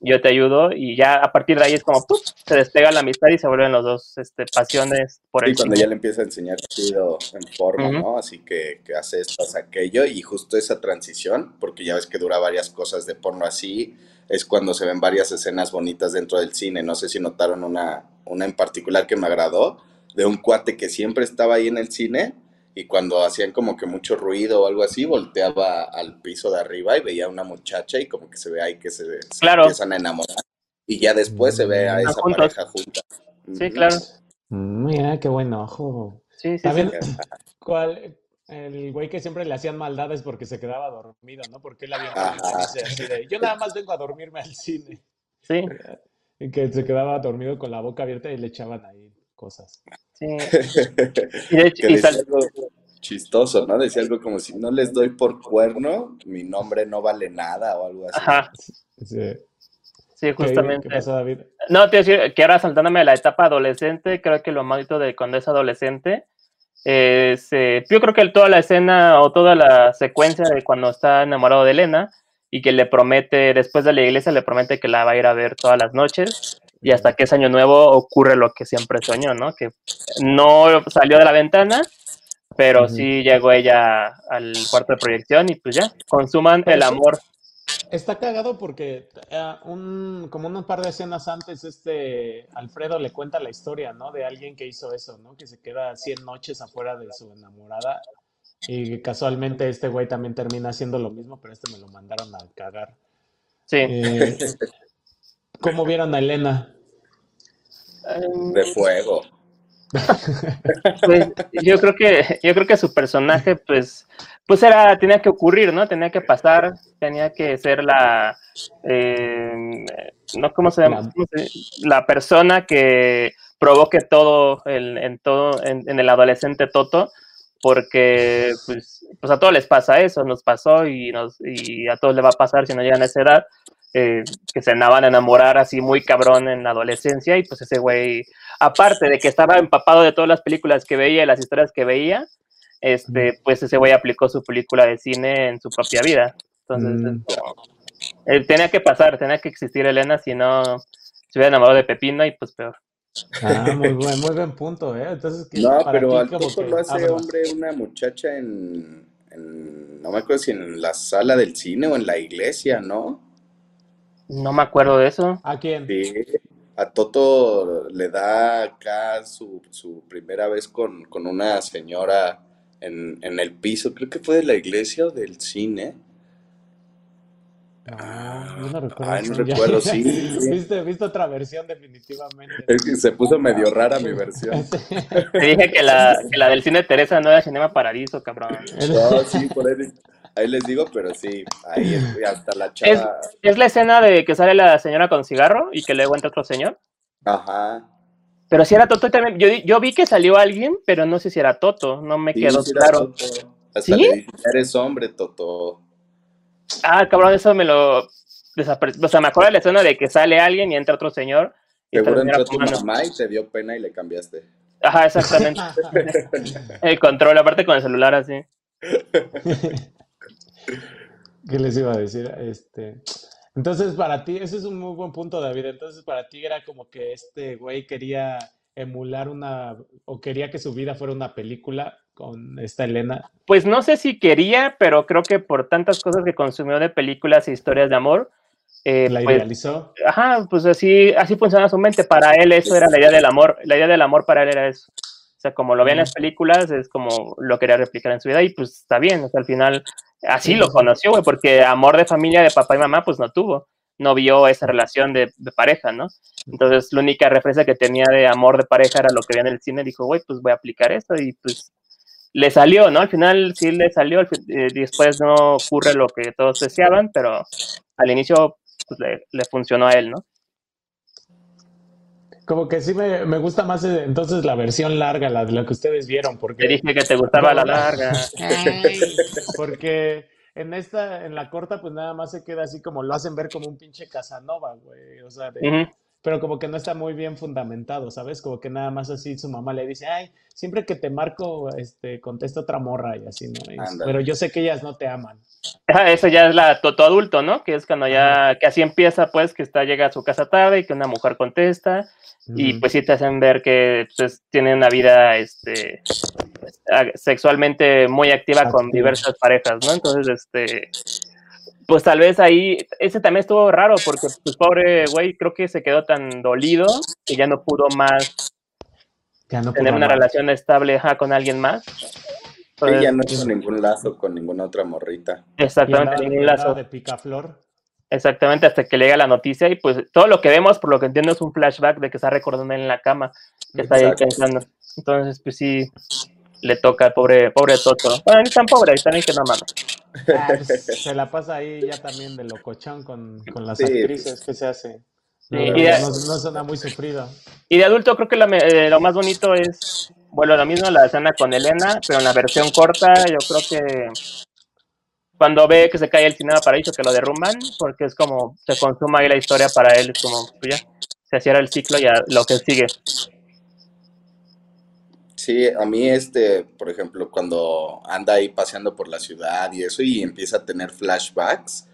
yo te ayudo y ya a partir de ahí es como se despega la amistad y se vuelven los dos este, pasiones por el Y cuando ya le empieza a enseñar chido en forma, ¿no? Así que, que hace esto, hace aquello y justo esa transición, porque ya ves que dura varias cosas de porno así, es cuando se ven varias escenas bonitas dentro del cine, no sé si notaron una, una en particular que me agradó, de un cuate que siempre estaba ahí en el cine y cuando hacían como que mucho ruido o algo así, volteaba al piso de arriba y veía a una muchacha y como que se ve ahí que se, empiezan a enamorar. Y ya después se ve a esa pareja junta. Sí, claro. Mm, mira, qué buen ojo. Sí, sí, ¿También, ¿cuál, el güey que siempre le hacían maldades porque se quedaba dormido, ¿no? Porque él había así de, yo nada más vengo a dormirme al cine. Sí. Y que se quedaba dormido con la boca abierta y le echaban ahí cosas. Sí. y algo chistoso, ¿no? Decía algo como si no les doy por cuerno, mi nombre no vale nada o algo así. Ajá. Sí. Sí, justamente. ¿Qué, pasó, David? No, te decir que ahora saltándome a la etapa adolescente, creo que lo maldito de cuando es adolescente, es, eh, yo creo que toda la escena o toda la secuencia de cuando está enamorado de Elena y que le promete, después de la iglesia, le promete que la va a ir a ver todas las noches y hasta que es año nuevo ocurre lo que siempre soñó, ¿no? Que no salió de la ventana, pero sí llegó ella al cuarto de proyección y pues ya, consuman el amor. Está cagado porque eh, un, como un par de escenas antes, este Alfredo le cuenta la historia, ¿no? De alguien que hizo eso, ¿no? Que se queda 100 noches afuera de su enamorada y casualmente este güey también termina haciendo lo mismo, pero este me lo mandaron a cagar. Sí. Eh, ¿Cómo vieron a Elena? De fuego. pues, yo creo que yo creo que su personaje pues pues era tenía que ocurrir no tenía que pasar tenía que ser la eh, no cómo se llama la persona que provoque todo el, en todo en, el adolescente Toto porque pues, pues a todos les pasa eso nos pasó y nos y a todos le va a pasar si no llegan a esa edad eh, que se andaban a enamorar así muy cabrón en la adolescencia y pues ese güey, aparte de que estaba empapado de todas las películas que veía y las historias que veía, este, pues ese güey aplicó su película de cine en su propia vida. Entonces, mm. eh, tenía que pasar, tenía que existir Elena, si no se hubiera enamorado de Pepino y pues peor. Ah, muy buen, muy buen punto, ¿eh? Entonces, no, pero al poco lo hace hombre una muchacha en, en, no me acuerdo si en la sala del cine o en la iglesia, ¿no? No me acuerdo de eso. ¿A quién? Sí, a Toto le da acá su, su primera vez con, una señora en, el piso, creo que fue de la iglesia o del cine. Ah, no recuerdo. Ay, no recuerdo, sí. ¿Viste, otra versión definitivamente. Es que se puso medio rara mi versión. Te dije que la, que la del cine Teresa no era Cinema Paradiso, cabrón. No, sí, por ahí ahí les digo, pero sí, ahí hasta la chava. ¿Es, la escena de que sale la señora con cigarro y que luego entra otro señor? Ajá. Pero si era Toto también. Yo, yo vi que salió alguien, pero no sé si era Toto, no me quedó claro. Hasta ¿Sí? eres hombre, Toto. Ah, cabrón, eso me lo. O sea, me acuerdo de la escena de que sale alguien y entra otro señor. Seguro entró tu mamá y te dio pena y le cambiaste. Ajá, exactamente. el control, aparte con el celular así. ¿Qué les iba a decir? Este, entonces, para ti, ese es un muy buen punto, David. Entonces, para ti era como que este güey quería emular una, o quería que su vida fuera una película con esta Elena. Pues no sé si quería, pero creo que por tantas cosas que consumió de películas e historias de amor, eh, la pues, idealizó. Ajá, pues así, así funciona su mente. Para él eso era la idea del amor. La idea del amor para él era eso. O sea, como lo ve en las películas, es como lo quería replicar en su vida y pues está bien. O sea, al final Así lo conoció, güey, porque amor de familia de papá y mamá, pues no tuvo. No vio esa relación de, pareja, ¿no? Entonces, la única referencia que tenía de amor de pareja era lo que veía en el cine. Dijo, güey, pues voy a aplicar esto y pues le salió, ¿no? Al final sí le salió, eh, después no ocurre lo que todos deseaban, pero al inicio pues, le, funcionó a él, ¿no? Como que sí me, gusta más eh, entonces la versión larga, la de lo que ustedes vieron, porque... Te dije que te gustaba la larga. porque en esta, en la corta, pues nada más se queda así como lo hacen ver como un pinche Casanova, güey. O sea, pero como que no está muy bien fundamentado, ¿sabes? Como que nada más así su mamá le dice, ay, siempre que te marco, este, contesta otra morra y así, ¿no? Y- pero yo sé que ellas no te aman. Eso ya es la toto adulto, ¿no? Que es cuando ya, que así empieza, pues, que está, llega a su casa tarde y que una mujer contesta y pues sí te hacen ver que pues tienen una vida, este, sexualmente muy activa con diversas parejas, ¿no? Entonces, este, pues tal vez ahí, ese también estuvo raro porque, pues, pobre güey, creo que se quedó tan dolido que ya no pudo más Ya no tener pudo una relación estable con alguien más. Entonces, Ella no hizo ningún lazo con ninguna otra morrita. Exactamente, ningún lazo. de picaflor. Exactamente, hasta que le llega la noticia y pues todo lo que vemos, por lo que entiendo, es un flashback de que está recordando en la cama, que está ahí pensando. Entonces, pues sí, le toca al pobre, pobre Toto. Bueno, ni tan pobre, también que no mames. Ah, pues, se la pasa ahí ya también de locochón con, con las Sí, actrices que se hace. No, Sí, no, y de- no- no suena muy sufrido. Y de adulto creo que lo, me- eh, lo más bonito es, bueno, lo mismo la escena con Elena, pero en la versión corta yo creo que cuando ve que se cae el cinema paraíso, que lo derrumban, porque es como, se consuma ahí la historia para él, es como, pues ya, se cierra el ciclo y a lo que sigue. Sí, a mí este, por ejemplo, cuando anda ahí paseando por la ciudad y eso y empieza a tener flashbacks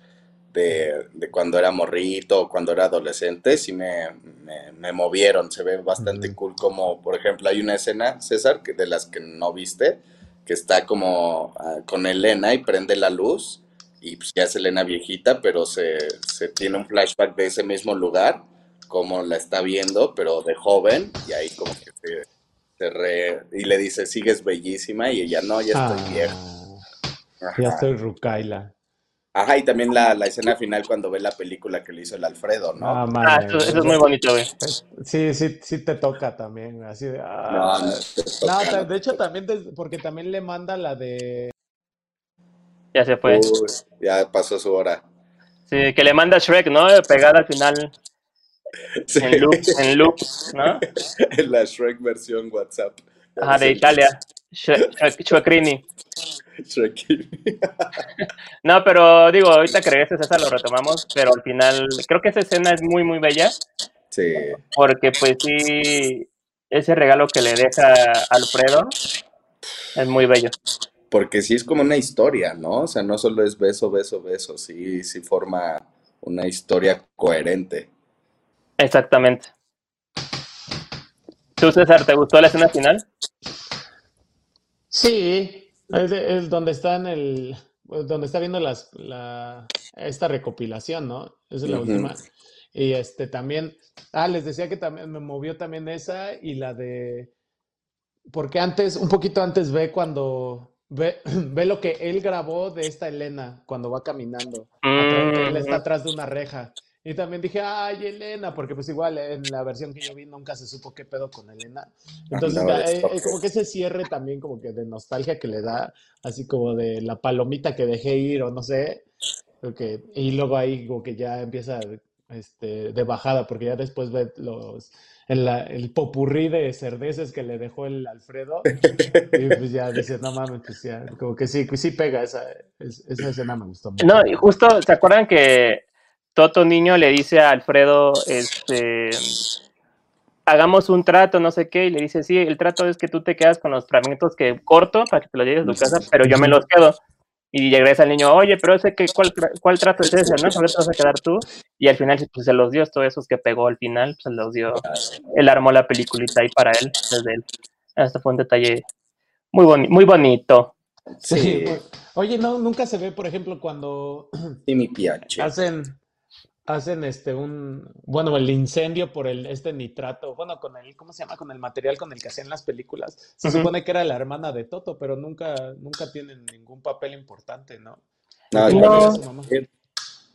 de, de cuando era morrito o cuando era adolescente, sí me, me, me movieron, se ve bastante cool como, por ejemplo, hay una escena, César, que de las que no viste, que está como ah, con Elena y prende la luz y pues ya es Elena viejita, pero se, se tiene un flashback de ese mismo lugar, como la está viendo, pero de joven y ahí como que se se re- y le dice, sigues bellísima, y ella, no, ya estoy vieja. Ah, Ajá. ya estoy Rucaila. Ajá, y también la, la escena final cuando ve la película que le hizo el Alfredo, ¿no? Ah, Ah, eso, eso es muy bonito, güey. Sí, sí, sí te toca también, así de... ah. No, no, de hecho toca. también, porque también le manda la de... Ya se fue. Uy, ya pasó su hora. Sí, que le manda Shrek, ¿no? Pegada al final Sí, en loop, en loop, ¿no? en la Shrek versión WhatsApp. Ajá, de Italia. Shrek. No, pero digo, ahorita que regreses esa lo retomamos, pero al final creo que esa escena es muy, muy bella, Sí, porque pues sí, ese regalo que le deja Alfredo es muy bello. porque sí es como una historia, ¿no? O sea, no solo es beso, beso, beso, sí, sí forma una historia coherente. Exactamente. ¿Tú, César, te gustó la escena final? Sí, es, es donde está en el... Donde está viendo las, la, esta recopilación, ¿no? Esa es la última. Y este también... Ah, les decía que también me movió también esa y la de... Porque antes, un poquito antes ve cuando... Ve, ve lo que él grabó de esta Elena cuando va caminando. Atrás- que él está Mm, atrás de una reja. Y también dije, ay, Elena, porque pues igual en la versión que yo vi nunca se supo qué pedo con Elena. Entonces, Andaba de eh, eh, como que ese cierre también como que de nostalgia que le da, así como de la palomita que dejé ir o no sé. porque- y luego ahí como que ya empieza este, de bajada, porque ya después ve los, el, el popurrí de cerdeces que le dejó el Alfredo. Y pues ya dice, no mames, pues ya, como que sí, sí pega esa, es- esa escena me gustó mucho. No, y justo, ¿se acuerdan que Toto Niño le dice a Alfredo, este, hagamos un trato, no sé qué, y le dice, sí, el trato es que tú te quedas con los fragmentos que corto para que te los lleves a tu casa, pero yo me los quedo. Y regresa el niño, oye, pero ese que, ¿cuál, cuál trato es ese, no? ¿Por qué te vas a quedar tú? Y al final, pues se los dio, todos esos que pegó al final, pues, se los dio. Él armó la peliculita ahí para él, desde él. Este fue un detalle muy, boni muy bonito. Sí, Oye, no, nunca se ve, por ejemplo, cuando sí, mi piache. hacen, hacen este un, bueno, el incendio por el este nitrato, bueno, con el, ¿cómo se llama? Con el material con el que hacían las películas. Se supone que era la hermana de Toto, pero nunca, nunca tienen ningún papel importante, ¿no? No, Igual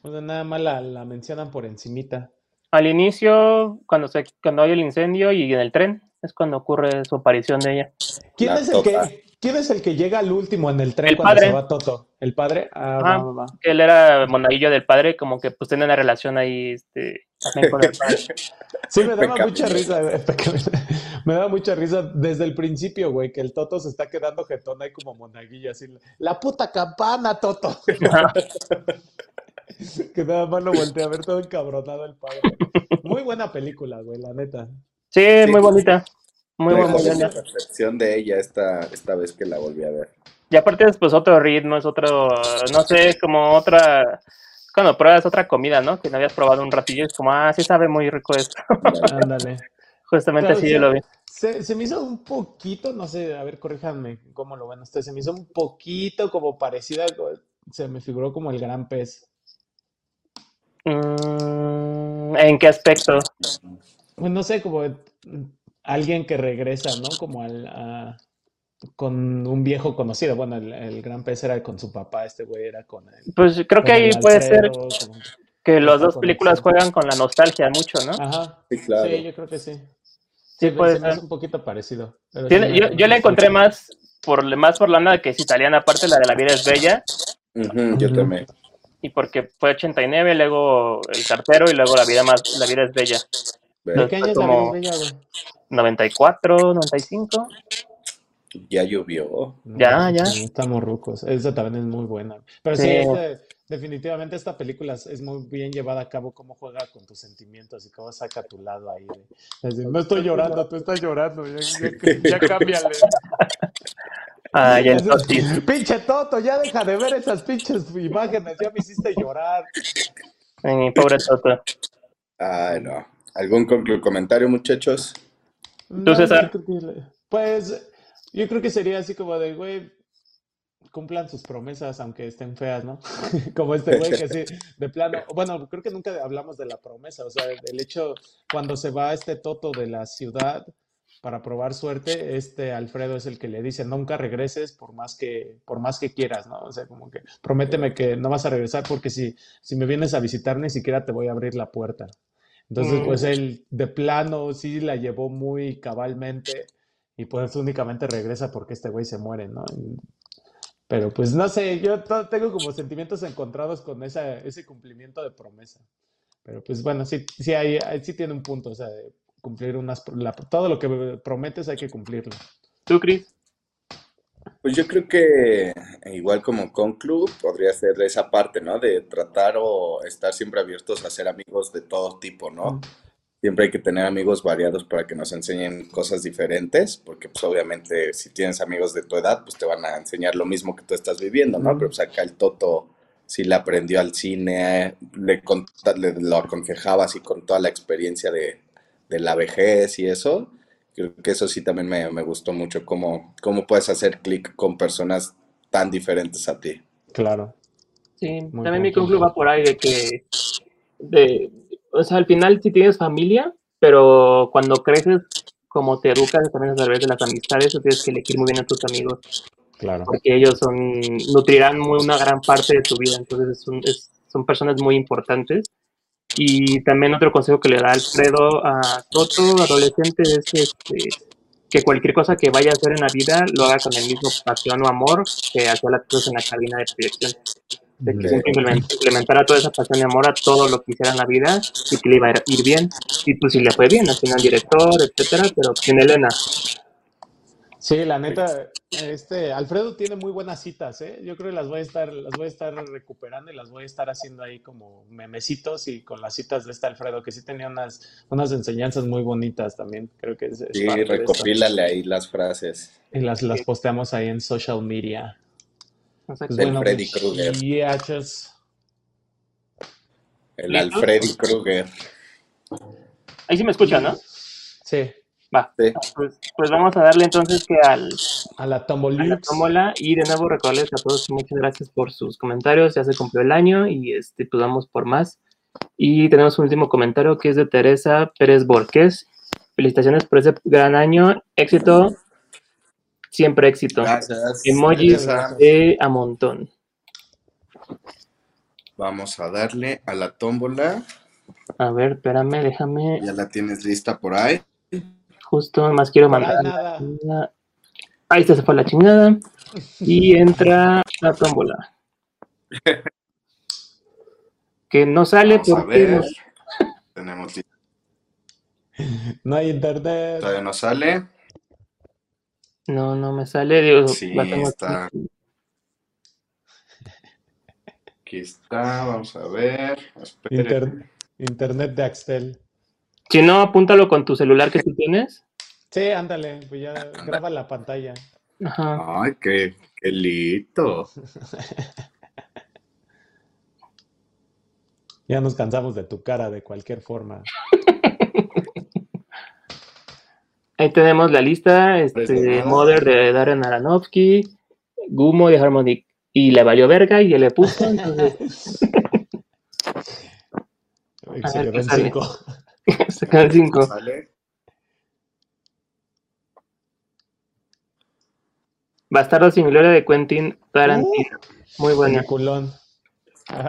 no. nada más la, la mencionan por encimita. Al inicio, cuando, se, cuando hay el incendio y en el tren, es cuando ocurre su aparición de ella. ¿Quién La es el Tota. que, quién es el que llega al último en el tren El cuando padre. se va Toto? ¿El padre? Ah, Ajá. va, va, va. Él era monaguillo del padre, como que pues tiene una relación ahí este, también con el padre. Sí, me daba mucha risa, pecaminoso. Me daba mucha risa desde el principio, güey, que el Toto se está quedando jetón ahí como monaguillo, así. La puta campana, Toto. que nada más lo volteé a ver todo encabronado el padre. Muy buena película, güey, la neta. Sí, Sí. muy bonita. Muy, muy, buena. percepción de ella esta, esta vez que la volví a ver. Y aparte es pues otro ritmo, es otro, no sé, como otra, cuando pruebas otra comida, ¿no? Que no habías probado un ratillo, es como, ah, sí sabe muy rico esto. Ándale. Justamente Claro, así sí. yo lo vi. Se, se me hizo un poquito, no sé, a ver, corríjanme cómo lo ven ustedes. Se me hizo un poquito como parecida, se me figuró como el gran pez. Mm, ¿En qué aspecto? Pues no sé, como alguien que regresa, ¿no? Como al, a- con un viejo conocido. Bueno, el, el gran pez era con su papá, este güey era con el, Pues creo que ahí puede ser con- que las dos películas juegan con la nostalgia mucho, ¿no? Ajá, Sí, claro. sí, yo creo que sí. Sí, Sí, puede ser. hace un poquito parecido. pero sí yo, yo la encontré más por, más por la onda que es italiana, aparte la de La vida es bella, Ujú, yo también. y porque fue 89, luego El cartero y luego La vida más La vida es bella. Ve, ¿De qué año es la como- vida bella, güey? 94, 95. Ya llovió. Ya, ya. sí, Estamos rucos. Esa también es muy buena. Pero sí, Sí. este- definitivamente esta película es- muy bien llevada a cabo, cómo juega con tus sentimientos y cómo saca tu lado ahí. de- no estoy llorando, tú estás llorando. Ya, ya, ya cámbiale. Ah, ya Así, entonces. Pinche Toto, ya deja de ver esas pinches imágenes, ya me hiciste llorar. Mi pobre Toto. Ay, no. ¿Algún comentario, muchachos? No, que le- pues yo creo que sería así como de, güey, cumplan sus promesas aunque estén feas, ¿no? Como este güey que sí, de plano, bueno, creo que nunca hablamos de la promesa, o sea, el hecho cuando se va este Toto de la ciudad para probar suerte, este Alfredo es el que le dice, nunca regreses por más que, por más que quieras, ¿no? O sea, como que prométeme que no vas a regresar porque si, si me vienes a visitar ni siquiera te voy a abrir la puerta. Entonces, Mm. pues él de plano sí la llevó muy cabalmente y pues únicamente regresa porque este güey se muere, ¿no? Pero pues no sé, yo tengo como sentimientos encontrados con esa, ese cumplimiento de promesa. Pero pues bueno, sí, sí, hay, sí tiene un punto, o sea, de cumplir unas, la- todo lo que prometes hay que cumplirlo. ¿Tú, Chris? Pues yo creo que eh, igual como conclu podría ser esa parte, ¿no? De tratar o estar siempre abiertos a ser amigos de todo tipo, ¿no? Siempre hay que tener amigos variados para que nos enseñen cosas diferentes, porque pues obviamente si tienes amigos de tu edad, pues te van a enseñar lo mismo que tú estás viviendo, ¿no? Pero pues acá el Toto sí le aprendió al cine, le, le- lo aconsejaba así con toda la experiencia de, de la vejez y eso. Creo que eso sí también me, me gustó mucho, cómo, cómo puedes hacer clic con personas tan diferentes a ti. Claro. Sí, Muy también mi conclu va por ahí de que, de, o sea, al final sí tienes familia, pero cuando creces, como te educas también a través de las amistades, tú tienes que elegir muy bien a tus amigos, Claro. porque ellos son, nutrirán muy una gran parte de tu vida, entonces es un- es- son personas muy importantes. Y también otro consejo que le da Alfredo a Toto, adolescente, es este, que cualquier cosa que vaya a hacer en la vida lo haga con el mismo pasión o amor que hacía las cosas en la cabina de proyección. De que implement- implementara toda esa pasión y amor a todo lo que hiciera en la vida y que le iba a ir- bien. Y pues sí le fue bien, al final director, etcétera, pero sin Elena. Sí, la neta, este Alfredo tiene muy buenas citas, ¿eh? Yo creo que las voy a estar, las voy a estar recuperando y las voy a estar haciendo ahí como memecitos y con las citas de este Alfredo, que sí tenía unas, unas enseñanzas muy bonitas también. Creo que es, es Sí, recopílale ahí las frases. Y las, las posteamos ahí en social media. Pues Del bueno, Freddy Krueger. muchachos, El. Alfreddy Krueger. Ahí sí me escuchan, ¿no? Sí, Va. Sí. Pues, pues vamos a darle entonces que al, a la a la tómbola y de nuevo recordarles a todos muchas gracias por sus comentarios, ya se cumplió el año y este, pues vamos por más. Y tenemos un último comentario que es de Teresa Pérez Borges. Felicitaciones por ese gran año, éxito, siempre éxito. Gracias. Emojis de a montón. Vamos a darle a la tómbola. A ver, espérame, déjame, Ya la tienes lista por ahí. Justo más quiero mandar. nada. Ahí está, se fue la chingada. Y entra la tómbola. Que no sale Vamos a porque ver. Tenemos. No hay internet. Todavía no sale. no, no me sale. Digo, Sí, la tengo está. aquí. aquí está, vamos a ver. Inter- internet de Axtel. Si no, apúntalo con tu celular que tú tienes. Sí, ándale, pues ya graba la pantalla. Ajá. Ay, qué, qué lindo. Ya nos cansamos de tu cara de cualquier forma. Ahí tenemos la lista, este. Mother de Darren Aronofsky, Gumo de Harmonic, y le valió verga y le puso, entonces A ver cinco. ¿Sale? Bastardo sin gloria de Quentin Tarantino. Muy buena. Peliculón.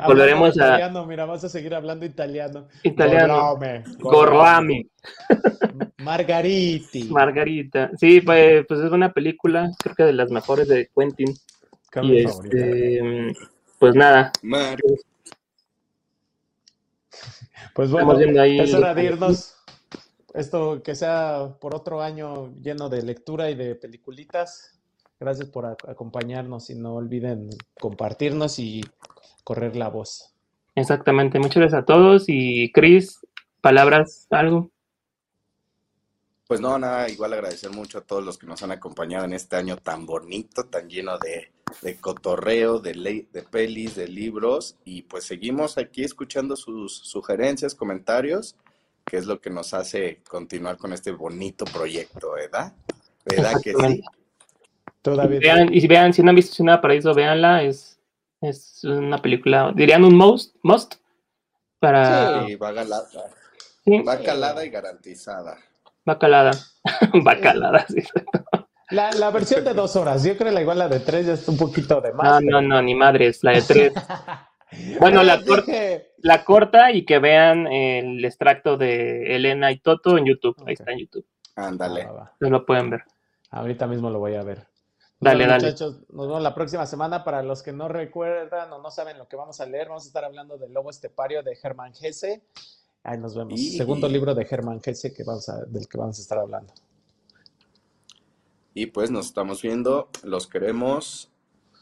Volveremos a- Italiano, mira, vas a seguir hablando italiano. Italiano. Gorlami, Margariti. Margarita. Sí, pues, pues es una película, creo que de las mejores de Quentin. Y este, pues nada, Mar- Pues bueno, ahí. es hora de irnos. Esto que sea por otro año lleno de lectura y de peliculitas. Gracias por ac- acompañarnos y no olviden compartirnos y correr la voz. Exactamente, muchas gracias a todos. Y Chris, palabras, algo. Pues no, nada, igual agradecer mucho a todos los que nos han acompañado en este año tan bonito, tan lleno de, de cotorreo, de, ley, de pelis, de libros. Y pues seguimos aquí escuchando sus sugerencias, comentarios, que es lo que nos hace continuar con este bonito proyecto, ¿verdad? ¿Verdad que sí? David. Vean, y si vean, si no han visto Ciudad Paraíso, véanla, es, es una película, dirían un must, must para Sí, va galada, sí, va calada y garantizada. Va calada, va calada, sí. La, la versión de dos horas, yo creo la igual la de tres ya es un poquito de No, más. no, no, ni madres, la de tres. Bueno, la, cor- dije- la corta y que vean el extracto de Elena y Toto en YouTube, ahí está en YouTube, Ándale. Ah, va. entonces lo pueden ver. Ahorita mismo lo voy a ver. Dale, Bueno, dale. Muchachos, nos vemos la próxima semana. Para los que no recuerdan o no saben lo que vamos a leer, vamos a estar hablando del Lobo Estepario de Germán Hesse. Ahí nos vemos. Y- Segundo libro de Germán Hesse que vamos a, del que vamos a estar hablando. Y pues nos estamos viendo, los queremos.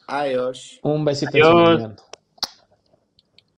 Adiós. Un besito en su Adiós.